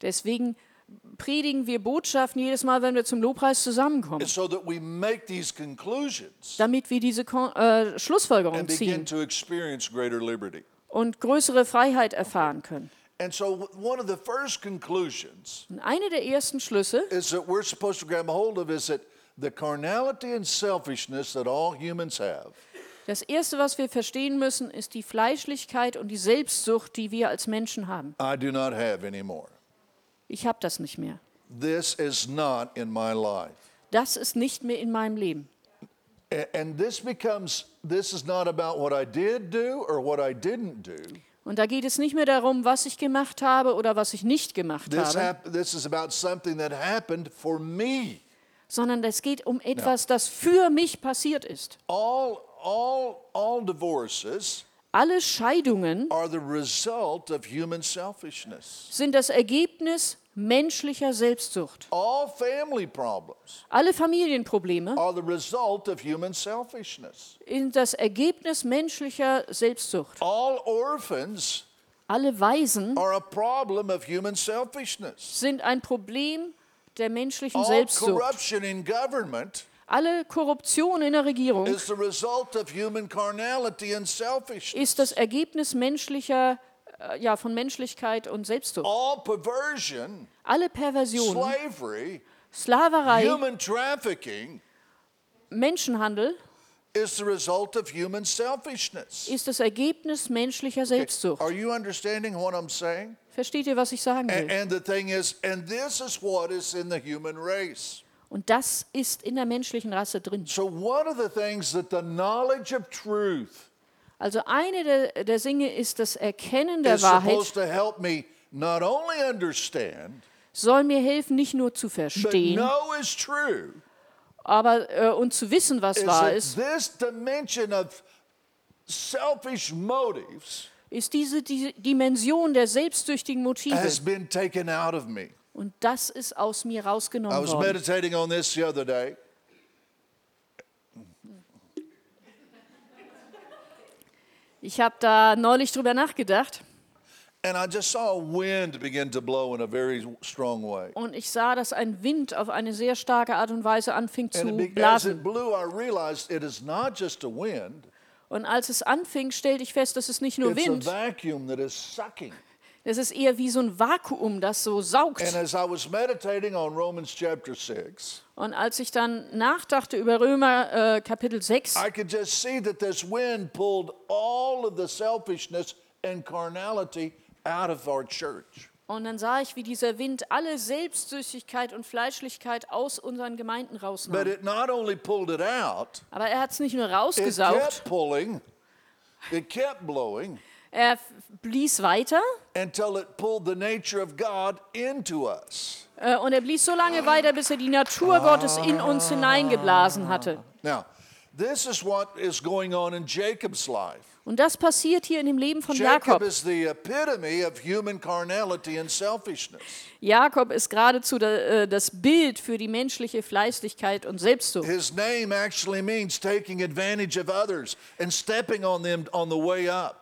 Deswegen predigen wir Botschaften jedes Mal, wenn wir zum Lobpreis zusammenkommen, It's so that we make these conclusions damit wir diese äh, Schlussfolgerungen ziehen und größere Freiheit erfahren können. And so, one of the first conclusions Und eine der ersten Schlüsse, is that we're supposed to grab a hold of is that the carnality and selfishness that all humans have das erste, was wir verstehen müssen, ist die Fleischlichkeit und die Selbstsucht, die wir als Menschen haben. I do not have anymore. Ich habe das nicht mehr. This is not in my life. Das ist nicht mehr in meinem Leben. A- And this becomes, this is not about what I did do or what I didn't do. Und da geht es nicht mehr darum, was ich gemacht habe oder was ich nicht gemacht This, habe, hap- this is about something that happened for me. sondern es geht um etwas, das für mich passiert ist. All, all, all divorces Alle Scheidungen are the result of human selfishness. sind das Ergebnis menschlicher Selbstsucht. All family problems Alle Familienprobleme are the result of human selfishness. sind das Ergebnis menschlicher Selbstsucht. All orphans Alle Waisen are a problem of human selfishness. sind ein Problem der menschlichen Selbstsucht. Alle Korruption in der Regierung ist das Ergebnis menschlicher, äh, ja, von Menschlichkeit und Selbstsucht. All perversion, Alle Perversionen, slavery, Sklaverei, human trafficking Menschenhandel is the result of human selfishness. ist das Ergebnis menschlicher Selbstsucht. Are you understanding what I'm saying? Versteht ihr, was ich sagen will? And the thing is, and this is what is in the human race. Und das ist in der menschlichen Rasse drin. So, one of the things that the knowledge of truth Also eine der, der Dinge ist das Erkennen der is Wahrheit, supposed to help me not only understand, soll mir helfen, nicht nur zu but verstehen, know is true, aber äh, und zu wissen, was is wahr that ist, this dimension of selfish motives ist diese die Dimension der selbstsüchtigen Motive. has been taken out of me. Und das ist aus mir I rausgenommen was worden. meditating on this the other day. Ich habe da neulich drüber nachgedacht And I just saw a wind begin to blow in a very strong way. und ich sah, dass ein Wind auf eine sehr starke Art und Weise anfing zu blasen. blew, I realized it is not just a wind, Und als es anfing, stellte ich fest, das ist nicht nur Wind, vacuum das ist eher wie so ein Vakuum, das so And saugt. as I was meditating on Romans chapter 6, Und als ich dann nachdachte über Römer äh, Kapitel 6, I could just see that this wind pulled all of the selfishness and carnality out of our church. und dann sah ich, wie dieser Wind alle Selbstsüchtigkeit und Fleischlichkeit aus unseren Gemeinden But rausnahm. it not only pulled it out, Aber er hat es nicht nur it rausgesaugt, kept pulling, it kept blowing er blies weiter until it pulled the nature of God into us. äh, und er blies so lange weiter, bis er die Natur Gottes in uns hineingeblasen hatte. Now, this is what is going on in Jacob's life. Und das passiert hier in dem Leben von Jacob Jakob. is the epitome of human carnality and selfishness. Jakob ist geradezu äh, das Bild für die menschliche Fleißigkeit und Selbstsucht. His name actually means taking advantage of others and stepping on them on the way up.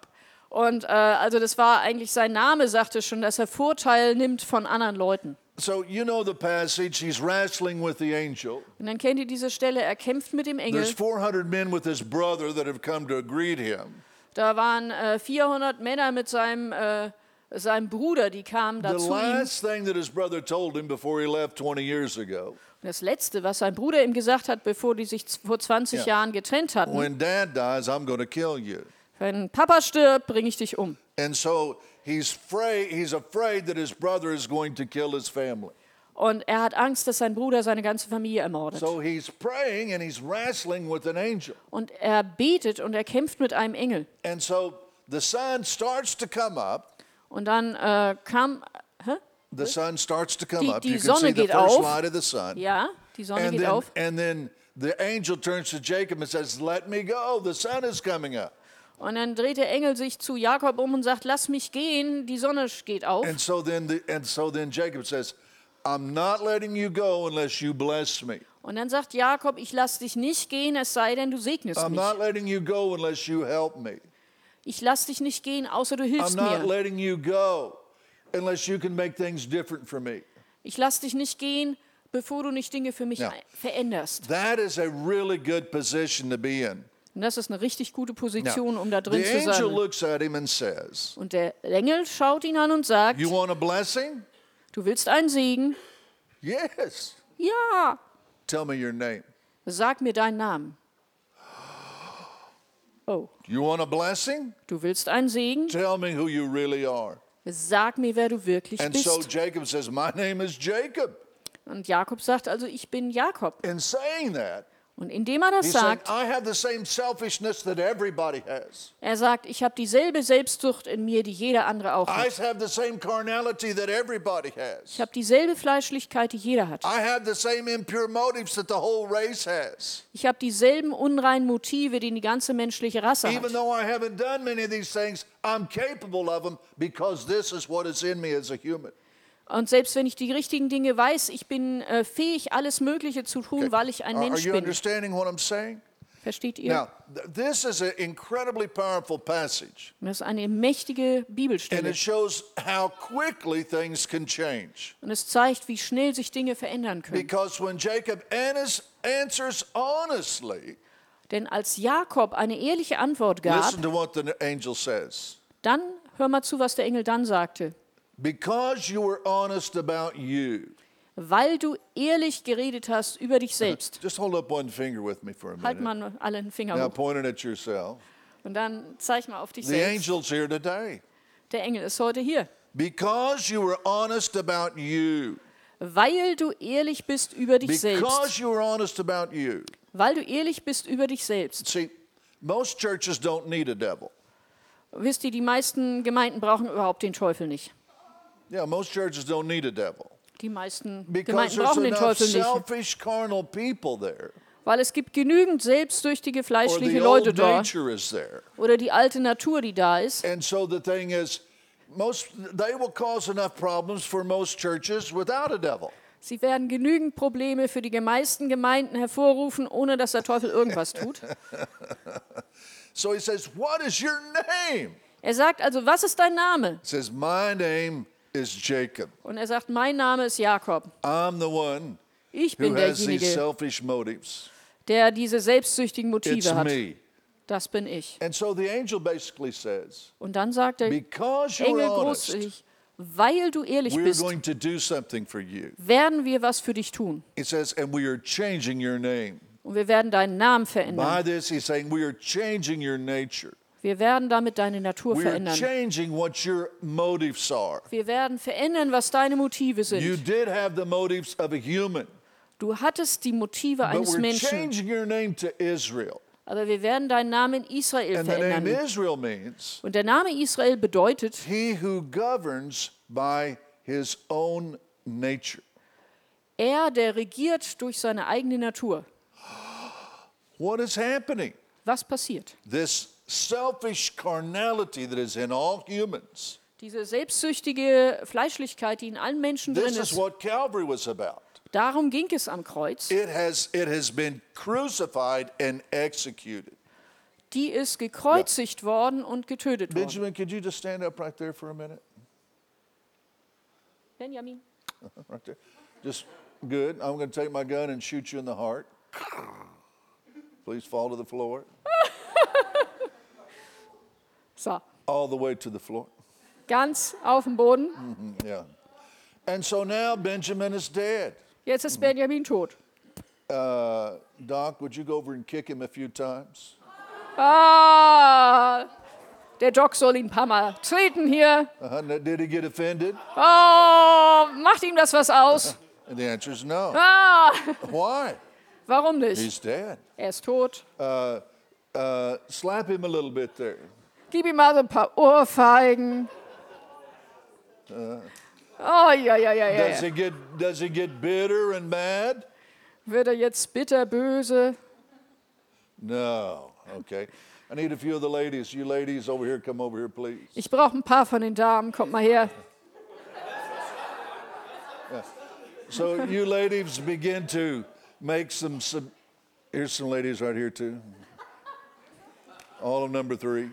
Und äh, also das war eigentlich sein Name, sagte schon, dass er Vorteil nimmt von anderen Leuten. So, you know the passage, he's wrestling with the angel. Und dann kennt ihr diese Stelle, er kämpft mit dem Engel. There's 400 men with his brother that have come to greet him. Da waren äh, 400 Männer mit seinem, äh, seinem Bruder, die kamen The da zu ihm. last thing that his brother told him before he left 20 years ago Und das Letzte, was sein Bruder ihm gesagt hat, bevor die sich vor 20 Ja. Jahren getrennt hatten, when dad dies, I'm going to kill you. Wenn Papa stirbt, bringe ich dich um. And so he's afraid, he's afraid that his brother is going to kill his family. Und er hat Angst, dass sein Bruder seine ganze Familie ermordet. So he's praying and he's wrestling with an angel. Und er betet und er kämpft mit einem Engel. And so the sun starts to come up. Und dann äh, kam, hä? The sun starts to come Die- up. die You can Sonne see the first auf. light of the sun. ja, die Sonne And geht then, auf. and then the angel turns to Jacob and says, Let me go. The sun is coming up. Und dann dreht der Engel sich zu Jakob um und sagt, lass mich gehen, die Sonne geht auf. And so then the, and so then Jacob says, I'm not letting you go unless you bless me. Und dann sagt Jakob, ich lass dich nicht gehen, es sei denn, du segnest I'm mich. not letting you go unless you help me. Ich lass dich nicht gehen, außer du I'm hilfst not mir. letting you go unless you can make things different for me. Ich lass dich nicht gehen, bevor du nicht Dinge für mich ein- veränderst. That is a really good position to be in. Und das ist eine richtig gute Position, um da drin zu sein. says, Und der Engel schaut ihn an und sagt, You want a blessing? du willst einen Segen? Yes. Ja. Tell me your name. Sag mir deinen Namen. Oh, You want a blessing? du willst einen Segen? Tell me who you really are. Sag mir, wer du wirklich And so bist. Jacob says, My name is Jacob. Und Jakob sagt also, ich bin Jakob. In saying that, Und indem er das He's saying, sagt, I have the same selfishness that everybody has. er sagt, ich habe dieselbe Selbstsucht in mir, die jeder andere auch I hat. have the same carnality that everybody Ich has. habe dieselbe Fleischlichkeit, die jeder hat. I have the same impure motives that the whole race has. Ich habe dieselben unreinen Motive, die die ganze menschliche Rasse Even hat. though I haven't done many of these things, I'm capable of them because this is what is in me as a human. Und selbst wenn ich die richtigen Dinge weiß, ich bin äh, fähig, alles Mögliche zu tun, weil ich ein Mensch bin. understanding what I'm saying? Versteht ihr? Now, th- this is an incredibly powerful passage, das ist eine mächtige and Bibelstelle. it shows how quickly things can change. Und es zeigt, wie schnell sich Dinge verändern können. Because when Jacob answers honestly, Denn als Jakob eine ehrliche Antwort gab, listen to what the angel says. dann hör mal zu, was der Engel dann sagte. Because you were honest about you. Weil du ehrlich geredet hast über dich selbst. Just hold up one finger with me for a Halt minute. mal alle einen Finger Now hoch. point it at yourself. Und dann zeig mal auf dich The selbst. angel's here today. Der Engel ist heute hier. Because you were honest about you. Weil du ehrlich bist über dich selbst. Because you were honest about you. Weil du ehrlich bist über dich selbst. See, most churches don't need a devil. Wisst ihr, die meisten Gemeinden brauchen überhaupt den Teufel nicht. Yeah, most churches don't need a devil. Die meisten Gemeinden brauchen den Teufel nicht. Weil es gibt genügend selbstsüchtige, fleischliche Leute dort. Oder die alte Natur, die da ist. And so the thing is, most they will cause enough problems for most churches without a devil. Sie werden genügend Probleme für die meisten Gemeinden hervorrufen, ohne dass der Teufel irgendwas tut. So he says, What is your name? Er sagt also, was ist dein Name? He says, My name is Jacob. Und er sagt, mein Name ist Jakob. I'm the one Ich who bin has these derjenige, selfish motives. der diese selbstsüchtigen It's Motive hat. me. Das bin ich. And so the angel basically says, Und dann sagt der Because you're Engel honest, großzügig, weil du ehrlich we're bist, going to do something for you. werden wir was für dich tun. It says, and we are changing your name. Und wir werden deinen Namen By verändern. this, he's saying, we are changing your nature. Wir werden damit deine Natur verändern. changing what your motives are. Wir werden verändern, was deine Motive sind. Du hattest die Motive eines Menschen, changing your name to Israel. aber wir werden deinen Namen Israel verändern. Und der Name Israel bedeutet, he who governs by his own nature. er, der regiert durch seine eigene Natur. What is happening? Was passiert? This selfish carnality that is in all humans. Diese selbstsüchtige Fleischlichkeit, die in allen Menschen drin This is ist, what Calvary was about. darum ging es am Kreuz. It has, it has been crucified and executed. Die ist gekreuzigt worden und getötet worden. Benjamin, could you just stand up right there for a minute? Benjamin. Right there. Just good. I'm going to take my gun and shoot you in the heart. Please fall to the floor. So, All the way to the floor. ganz auf dem Boden. Mm, Yeah. And so now Benjamin is dead. Jetzt ist Benjamin tot. Uh, Doc, would you go over and kick him a few times? Ah, der Doc soll ihn ein paar Mal treten hier. Uh, did he get offended? Oh, macht ihm das was aus? The answer is no. Ah, Why? warum nicht? He's dead. Er ist tot. Uh, uh, slap him a little bit there. Gib ihm mal so ein paar Ohrfeigen. Oh, ja, ja, ja, ja. Does he get does he get bitter and mad? Wird er jetzt bitterböse? No. Okay. I need a few of the ladies. You ladies over here, come over here, please. Ich brauche ein paar von den Damen. Kommt mal her. So you ladies begin to make some, some here's some ladies right here too. All of number three.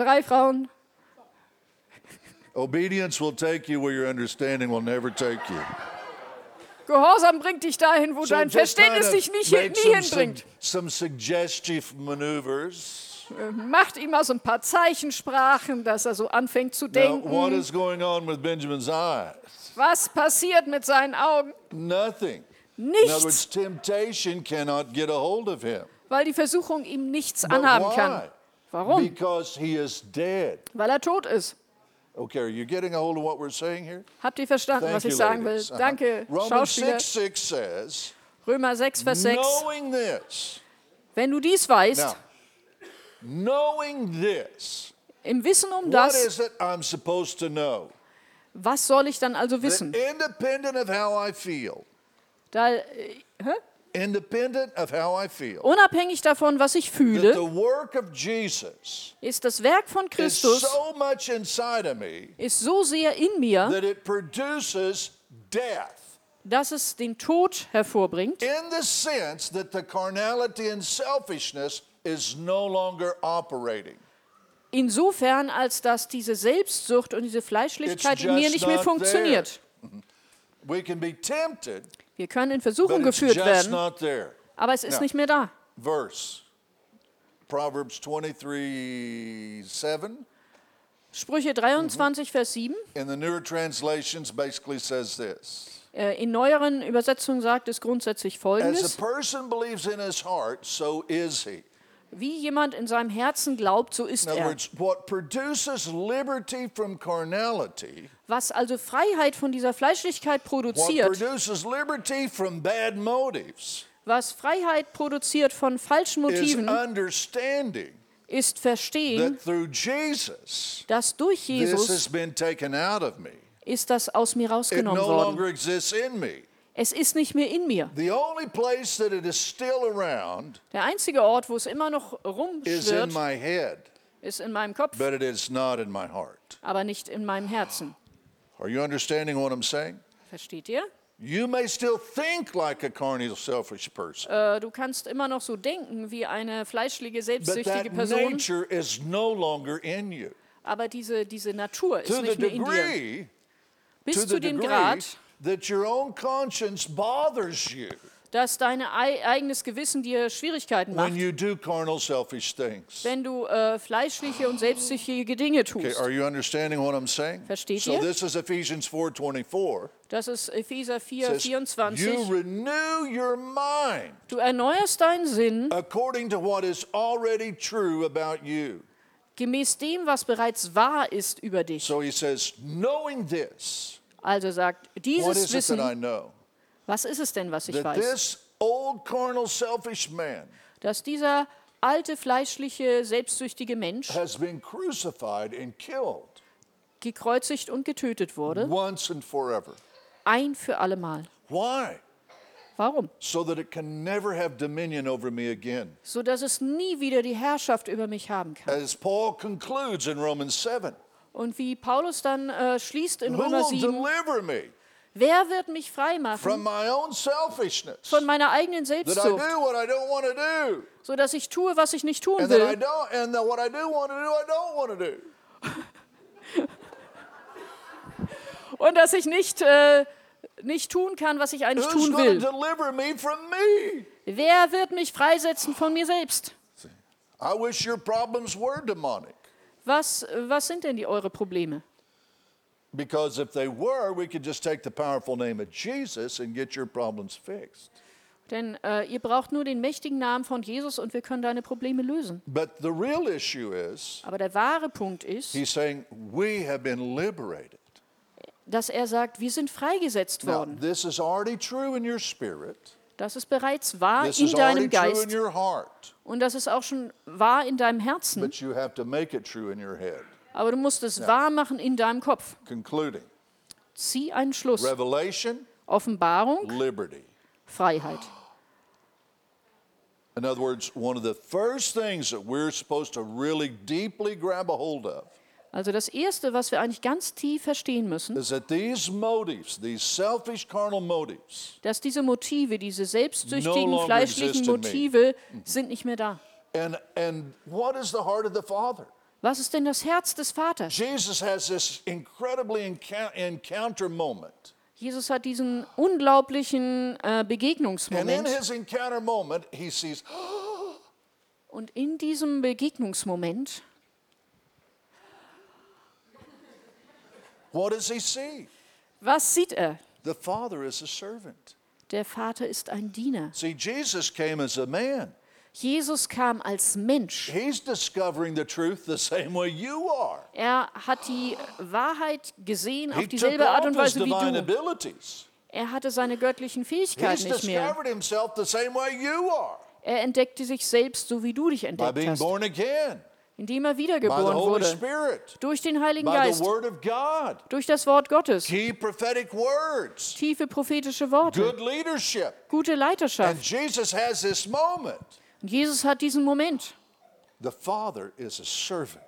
Drei Frauen. Obedience will take you where your understanding will never take you. Gehorsam bringt dich dahin, wo So dein Verständnis dich nicht, hin- nie some, hinbringt. some, some suggestive maneuvers. Macht ihm mal so ein paar Zeichensprachen, dass er so anfängt zu Now, denken. what is going on with Benjamin's eyes? Was passiert mit seinen Augen? Nothing. In other words, Nichts, temptation cannot get a hold of him. weil die Versuchung ihm nichts But anhaben why? kann. Warum? Because he is dead. Weil er tot ist. Okay, are you getting a hold of what we're saying here? Habt ihr verstanden, Thank was ich sagen will? ladies. Danke, Romans Schauspieler. 6 6 says, Römer 6, Vers 6. Knowing this. Wenn du dies weißt, Now, knowing this, im Wissen um what das, is it I'm supposed to know? was soll ich dann also That wissen? independent of how I feel, Da, äh, hä? Independent of how I feel, Unabhängig davon, was ich fühle, the work of Jesus ist das Werk von is Christus so much inside of me ist so sehr in mir, that it produces death. dass es den Tod hervorbringt, In the sense that the carnality and selfishness is no longer operating. insofern als dass diese Selbstsucht und diese Fleischlichkeit in mir nicht mehr funktioniert. We can be tempted, Wir können in Versuchung geführt werden, aber es ist Ja. nicht mehr da. Verse Proverbs 23 7 Sprüche 23, Vers 7. in the newer translations basically says this Äh, In neueren Übersetzungen sagt es grundsätzlich As a Folgendes. person believes in his heart, so is he. Wie jemand in seinem Herzen glaubt, so ist In er. words, what produces liberty from carnality, Was also Freiheit von dieser Fleischlichkeit produziert, was Freiheit produziert von falschen Motiven, ist Verstehen, dass durch this has Jesus been taken out of me. ist das aus mir rausgenommen no worden. longer exists in me. Es ist nicht mehr in mir. The only place that it is still around Der einzige Ort, wo es immer noch rumschwirrt, my head, ist in meinem Kopf, but it is not in my heart. aber nicht in meinem Herzen. Are you understanding what I'm saying? Versteht ihr? You may still think like a carnal, selfish person, Äh, du kannst immer noch so denken wie eine fleischliche, but selbstsüchtige that Person, nature is no longer in you. aber diese, diese Natur ist To nicht mehr in dir. degree, Bis zu dem degree Grad, that your own conscience bothers you dass dein ei- eigenes Gewissen dir Schwierigkeiten when macht, you do carnal, selfish things. wenn du äh, fleischliche und selbstsüchtige Dinge Okay, tust. are you understanding what I'm saying? Versteht so ihr? this is Ephesians 4:24. Das ist Epheser 4, Says, 24. you renew your mind Du erneuerst deinen Sinn according to what is already true about you. gemäß dem, was bereits wahr ist über dich. So he says, knowing this, Also sagt, what dieses is it that I Wissen, know? Was ist es denn, was ich That weiß? this old carnal selfish man Dass dieser alte, fleischliche, selbstsüchtige Mensch has been crucified and killed gekreuzigt und getötet wurde, once and forever. ein für allemal. Why? Warum? So that it can never have dominion over me again. So dass es nie wieder die Herrschaft über mich haben kann. As Paul concludes in Romans 7, Und wie Paulus dann äh, schließt in who Römer will 7, deliver me wer wird mich frei from machen my own selfishness? von meiner eigenen Selbstsucht, so dass ich tue, was ich nicht tun will und dass ich nicht, äh, nicht tun kann, was ich eigentlich tun will. deliver me from me? Wer wird mich freisetzen von mir selbst? Was, was sind denn die eure Probleme? Because if they were, we could just take the powerful name of Jesus and get your problems fixed. Denn äh, ihr braucht nur den mächtigen Namen von Jesus und wir können deine Probleme lösen. But the real issue is, Aber der wahre Punkt ist, he's saying, we have been liberated. dass er sagt, wir sind freigesetzt Now, worden. this is already true in your spirit. Das ist bereits wahr This in is already deinem true in Geist your heart. und das ist auch schon wahr in deinem Herzen. But you have to make it true in your head. Aber du musst es wahr machen in deinem Kopf. Concluding Zieh einen Schluss. Revelation, Offenbarung, liberty. Freiheit. In other words, one of the first things that we're supposed to really deeply grab a hold of Also das Erste, was wir eigentlich ganz tief verstehen müssen, is that these motives, these selfish carnal motives, dass diese Motive, diese selbstsüchtigen, No fleischlichen. Motive sind nicht mehr da. and, and what is the heart of the Father? Was ist denn das Herz des Vaters? Jesus has this incredibly encou- encounter moment. Jesus hat diesen unglaublichen äh, And in Begegnungsmoment. his encounter moment, he sees, Und in diesem Begegnungsmoment, what does he see? was sieht er? The Father is a servant. Der Vater ist ein Diener. See, Jesus came as a man. Jesus kam als Mensch. He's discovering the truth the same way you are. Er hat die Wahrheit gesehen He auf dieselbe Art und Weise wie du. Er hatte seine göttlichen Fähigkeiten nicht mehr. discovered himself the same way you are Er entdeckte sich selbst, so wie du dich by entdeckt being hast, born again, indem er by wiedergeboren wurde. Spirit, Durch den Heiligen by Geist, God, durch das Wort Gottes, words, tiefe prophetische Worte, gute Leiterschaft. Und Jesus hat diesen Moment. The Father is a servant.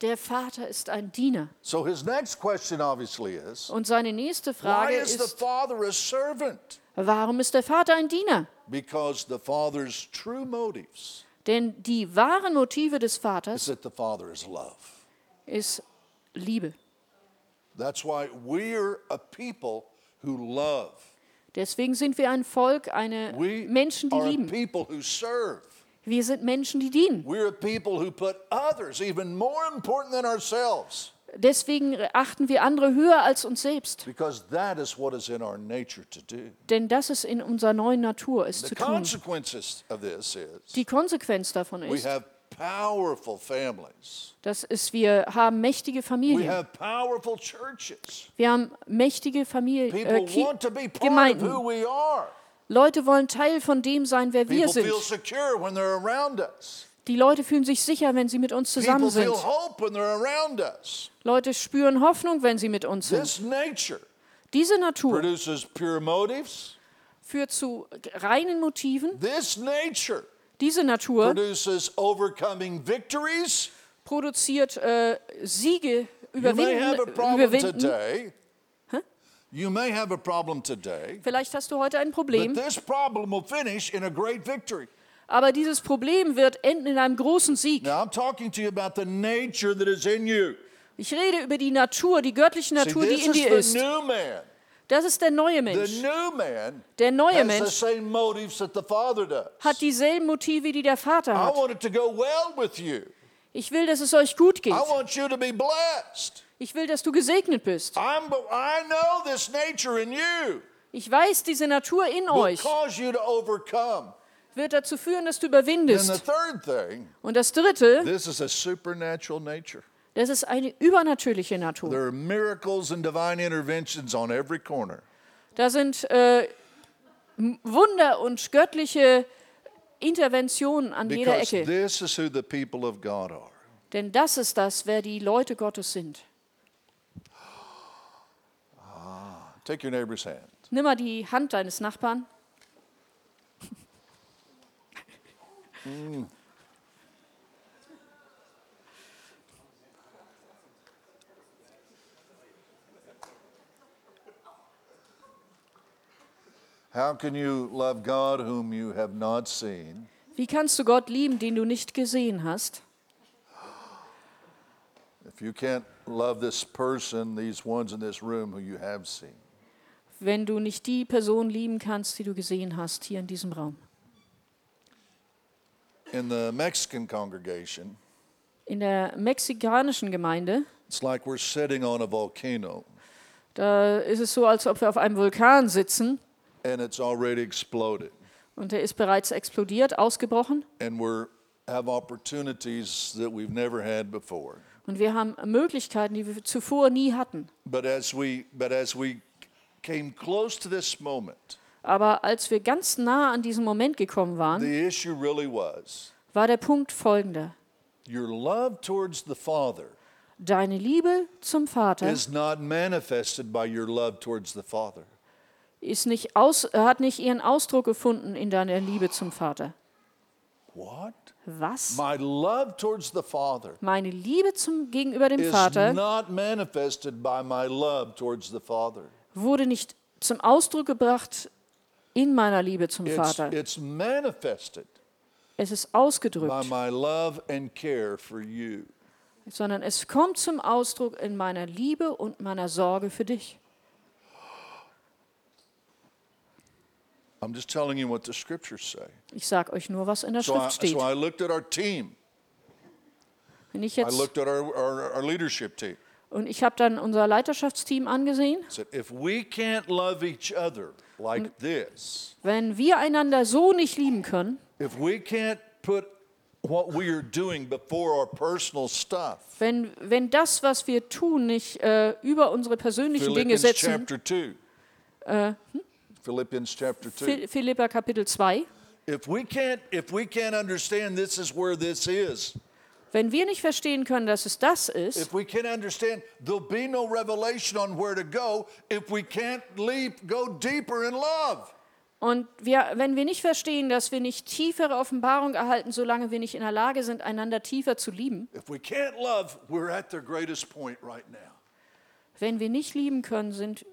Der Vater ist ein Diener. So his next question obviously is Und seine nächste why Frage is the ist, Father a servant? warum ist der Vater ein Diener? Because the Father's true motives Denn die wahren Motive des is Vaters that the Father is love. ist Liebe. That's why we're a people who love. Deswegen sind wir ein Volk, eine We Menschen, die lieben. people who serve. Wir sind Menschen, die dienen. We're a people who put others even more important than ourselves Deswegen achten wir andere höher als uns selbst. because that is what is in our nature to do. Denn das ist in unserer neuen Natur, es zu tun. Die Konsequenz davon ist, powerful families. dass es, wir haben mächtige We Familien. have powerful churches. Wir haben mächtige Familien, People äh, want to be part of Gemeinden. who we are. Leute wollen Teil von dem sein, wer wir People sind. feel secure when they're around us. Die Leute fühlen sich sicher, wenn sie mit uns zusammen People feel sind. hope when they're around us. Leute spüren Hoffnung, wenn sie mit uns sind. This nature Diese Natur produces pure motives. führt zu reinen Motiven. This nature Diese Natur produces overcoming victories. produziert äh, Siege, überwinden, überwinden. today. You may have a problem today, Vielleicht hast du heute ein but Problem, this problem will finish in a great victory. aber dieses Problem wird enden in einem großen Sieg. Now, I'm talking to you about the nature that is in you. Ich rede über die Natur, die göttliche See, Natur, die this in dir is ist. new man. Das ist der neue The Mensch. new man Der neue Mensch hat dieselben Motive, die der Vater I hat. want it to go well with you. Ich will, dass es euch gut geht. I want you to be blessed. Ich will, dass du gesegnet bist. Ich weiß, diese Natur in euch wird dazu führen, dass du And the überwindest. third thing, Und das Dritte, das ist eine übernatürliche Natur. There are miracles and divine interventions on every corner. Da sind äh, Wunder und göttliche Interventionen an jeder Because Ecke. this is who the people of God are. Denn das ist das, wer die Leute Gottes sind. Take your neighbor's hand. Nimm mal die Hand deines Nachbarn. How can you love God whom you have not seen Wie kannst du Gott lieben, den du nicht gesehen hast? if you can't love this person, these ones in this room who you have seen? Wenn du nicht die Person lieben kannst, die du gesehen hast hier in diesem Raum. In the Mexican congregation, In der mexikanischen Gemeinde, it's like we're sitting on a volcano da ist es so, als ob wir auf einem Vulkan sitzen and it's already exploded. und der ist bereits explodiert, ausgebrochen. And we're have opportunities that we've never had before. Und wir haben Möglichkeiten, die wir zuvor nie hatten. But as we but as we came close to this moment, Aber als wir ganz nah an diesen Moment gekommen waren, the issue really was war der Punkt folgender. your love towards the Father Deine Liebe zum Vater is not manifested by your love towards the Father. Ist nicht aus, hat nicht ihren Ausdruck gefunden in deiner Liebe zum Vater. What? Was? My love towards the Father Meine Liebe zum, gegenüber dem Vater not manifested by my love towards the Father. wurde nicht zum Ausdruck gebracht in meiner Liebe zum It's, Vater. it's manifested Es ist by ausgedrückt, my love and care for you. sondern es kommt zum Ausdruck in meiner Liebe und meiner Sorge für dich. I'm just telling you what the scriptures say. Ich sage euch nur, was in der So I, Schrift steht. so I looked at our team. Wenn ich I jetzt looked at our, our, our leadership team. und ich habe dann unser Leiterschaftsteam angesehen. I said, if we can't love each other like this, Wenn wir einander so nicht lieben können, if we can't put what we are doing before our personal stuff, wenn, wenn das, was wir tun, nicht äh, über unsere persönlichen Dinge Philippians setzen, chapter 2, Philippians chapter 2. Phil- Philipper Kapitel 2. If we can't if we can't understand this is where this is, Wenn wir nicht verstehen können, dass es das ist, if we can't understand there'll be no revelation on where to go if we can't leap go deeper in love. und wir, wenn wir nicht verstehen, dass wir nicht tiefere Offenbarung erhalten, solange wir nicht in der Lage sind, einander tiefer zu lieben, If we can't love, we're at their greatest point right now. wenn wir nicht lieben können, sind,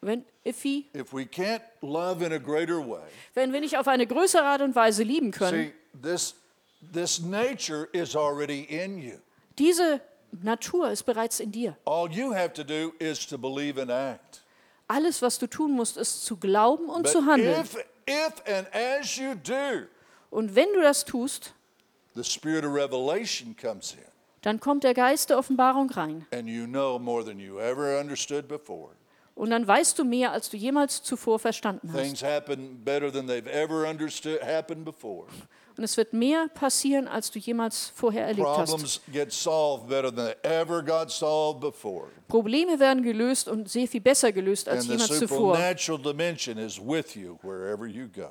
wenn, iffy, If we can't love in a greater way, wenn wir nicht auf eine größere Art und Weise lieben können, see this this nature is already in you. diese Natur ist bereits in dir. All you have to do is to believe and act. Alles, was du tun musst, ist zu glauben und But zu handeln. if if and as you do, Und wenn du das tust, the spirit of revelation comes in. dann kommt der Geist der Offenbarung rein. and you know more than you ever understood before. Und dann weißt du mehr, als du jemals zuvor verstanden hast. Things happen better than they've ever understood happened before. Und es wird mehr passieren, als du jemals vorher erlebt hast. Problems get solved better than they ever got solved before. Probleme werden gelöst und sehr viel besser gelöst als jemals zuvor.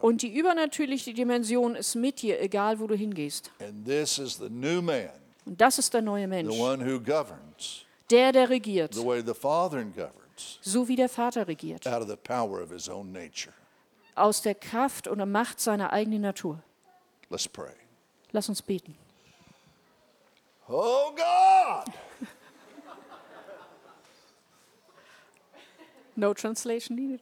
Und die übernatürliche Dimension ist mit dir, egal wo du hingehst. Und das ist der neue Mensch, one who governs der, der regiert, the way the Father governs, so wie der Vater regiert, out of the power of his own nature. aus der Kraft und der Macht seiner eigenen Natur. Let's pray. Lass uns beten. Oh God! No translation needed.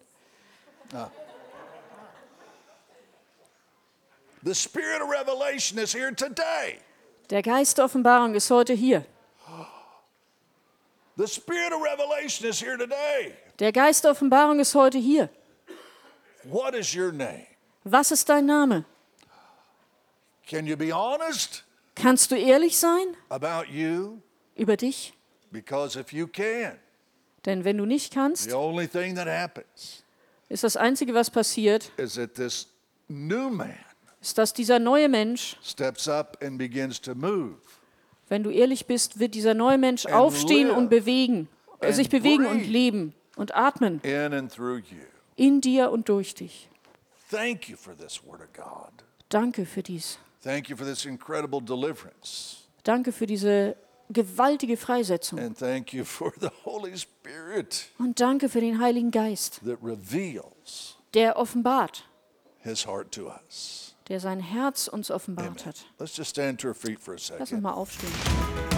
The spirit of revelation is here today. Der Geist der Offenbarung ist heute hier. The spirit of revelation is here today. Der Geist der Offenbarung ist heute hier. What is your name? Was ist dein Name? Can you be honest Kannst du ehrlich sein about you? über dich? Because if you can, Denn wenn du nicht kannst, the only thing that happens ist das Einzige, was passiert, is that this new man ist, dass dieser neue Mensch, wenn du ehrlich bist, wird dieser neue Mensch And aufstehen und bewegen, äh, sich bewegen und leben und atmen in dir und durch dich. Danke für dies. Thank you for this incredible deliverance. Danke für diese gewaltige Freisetzung. Und danke für den Heiligen Geist, that reveals der offenbart, der sein Herz uns offenbart Amen. hat. Let's just stand to our feet for a Lass uns mal aufstehen.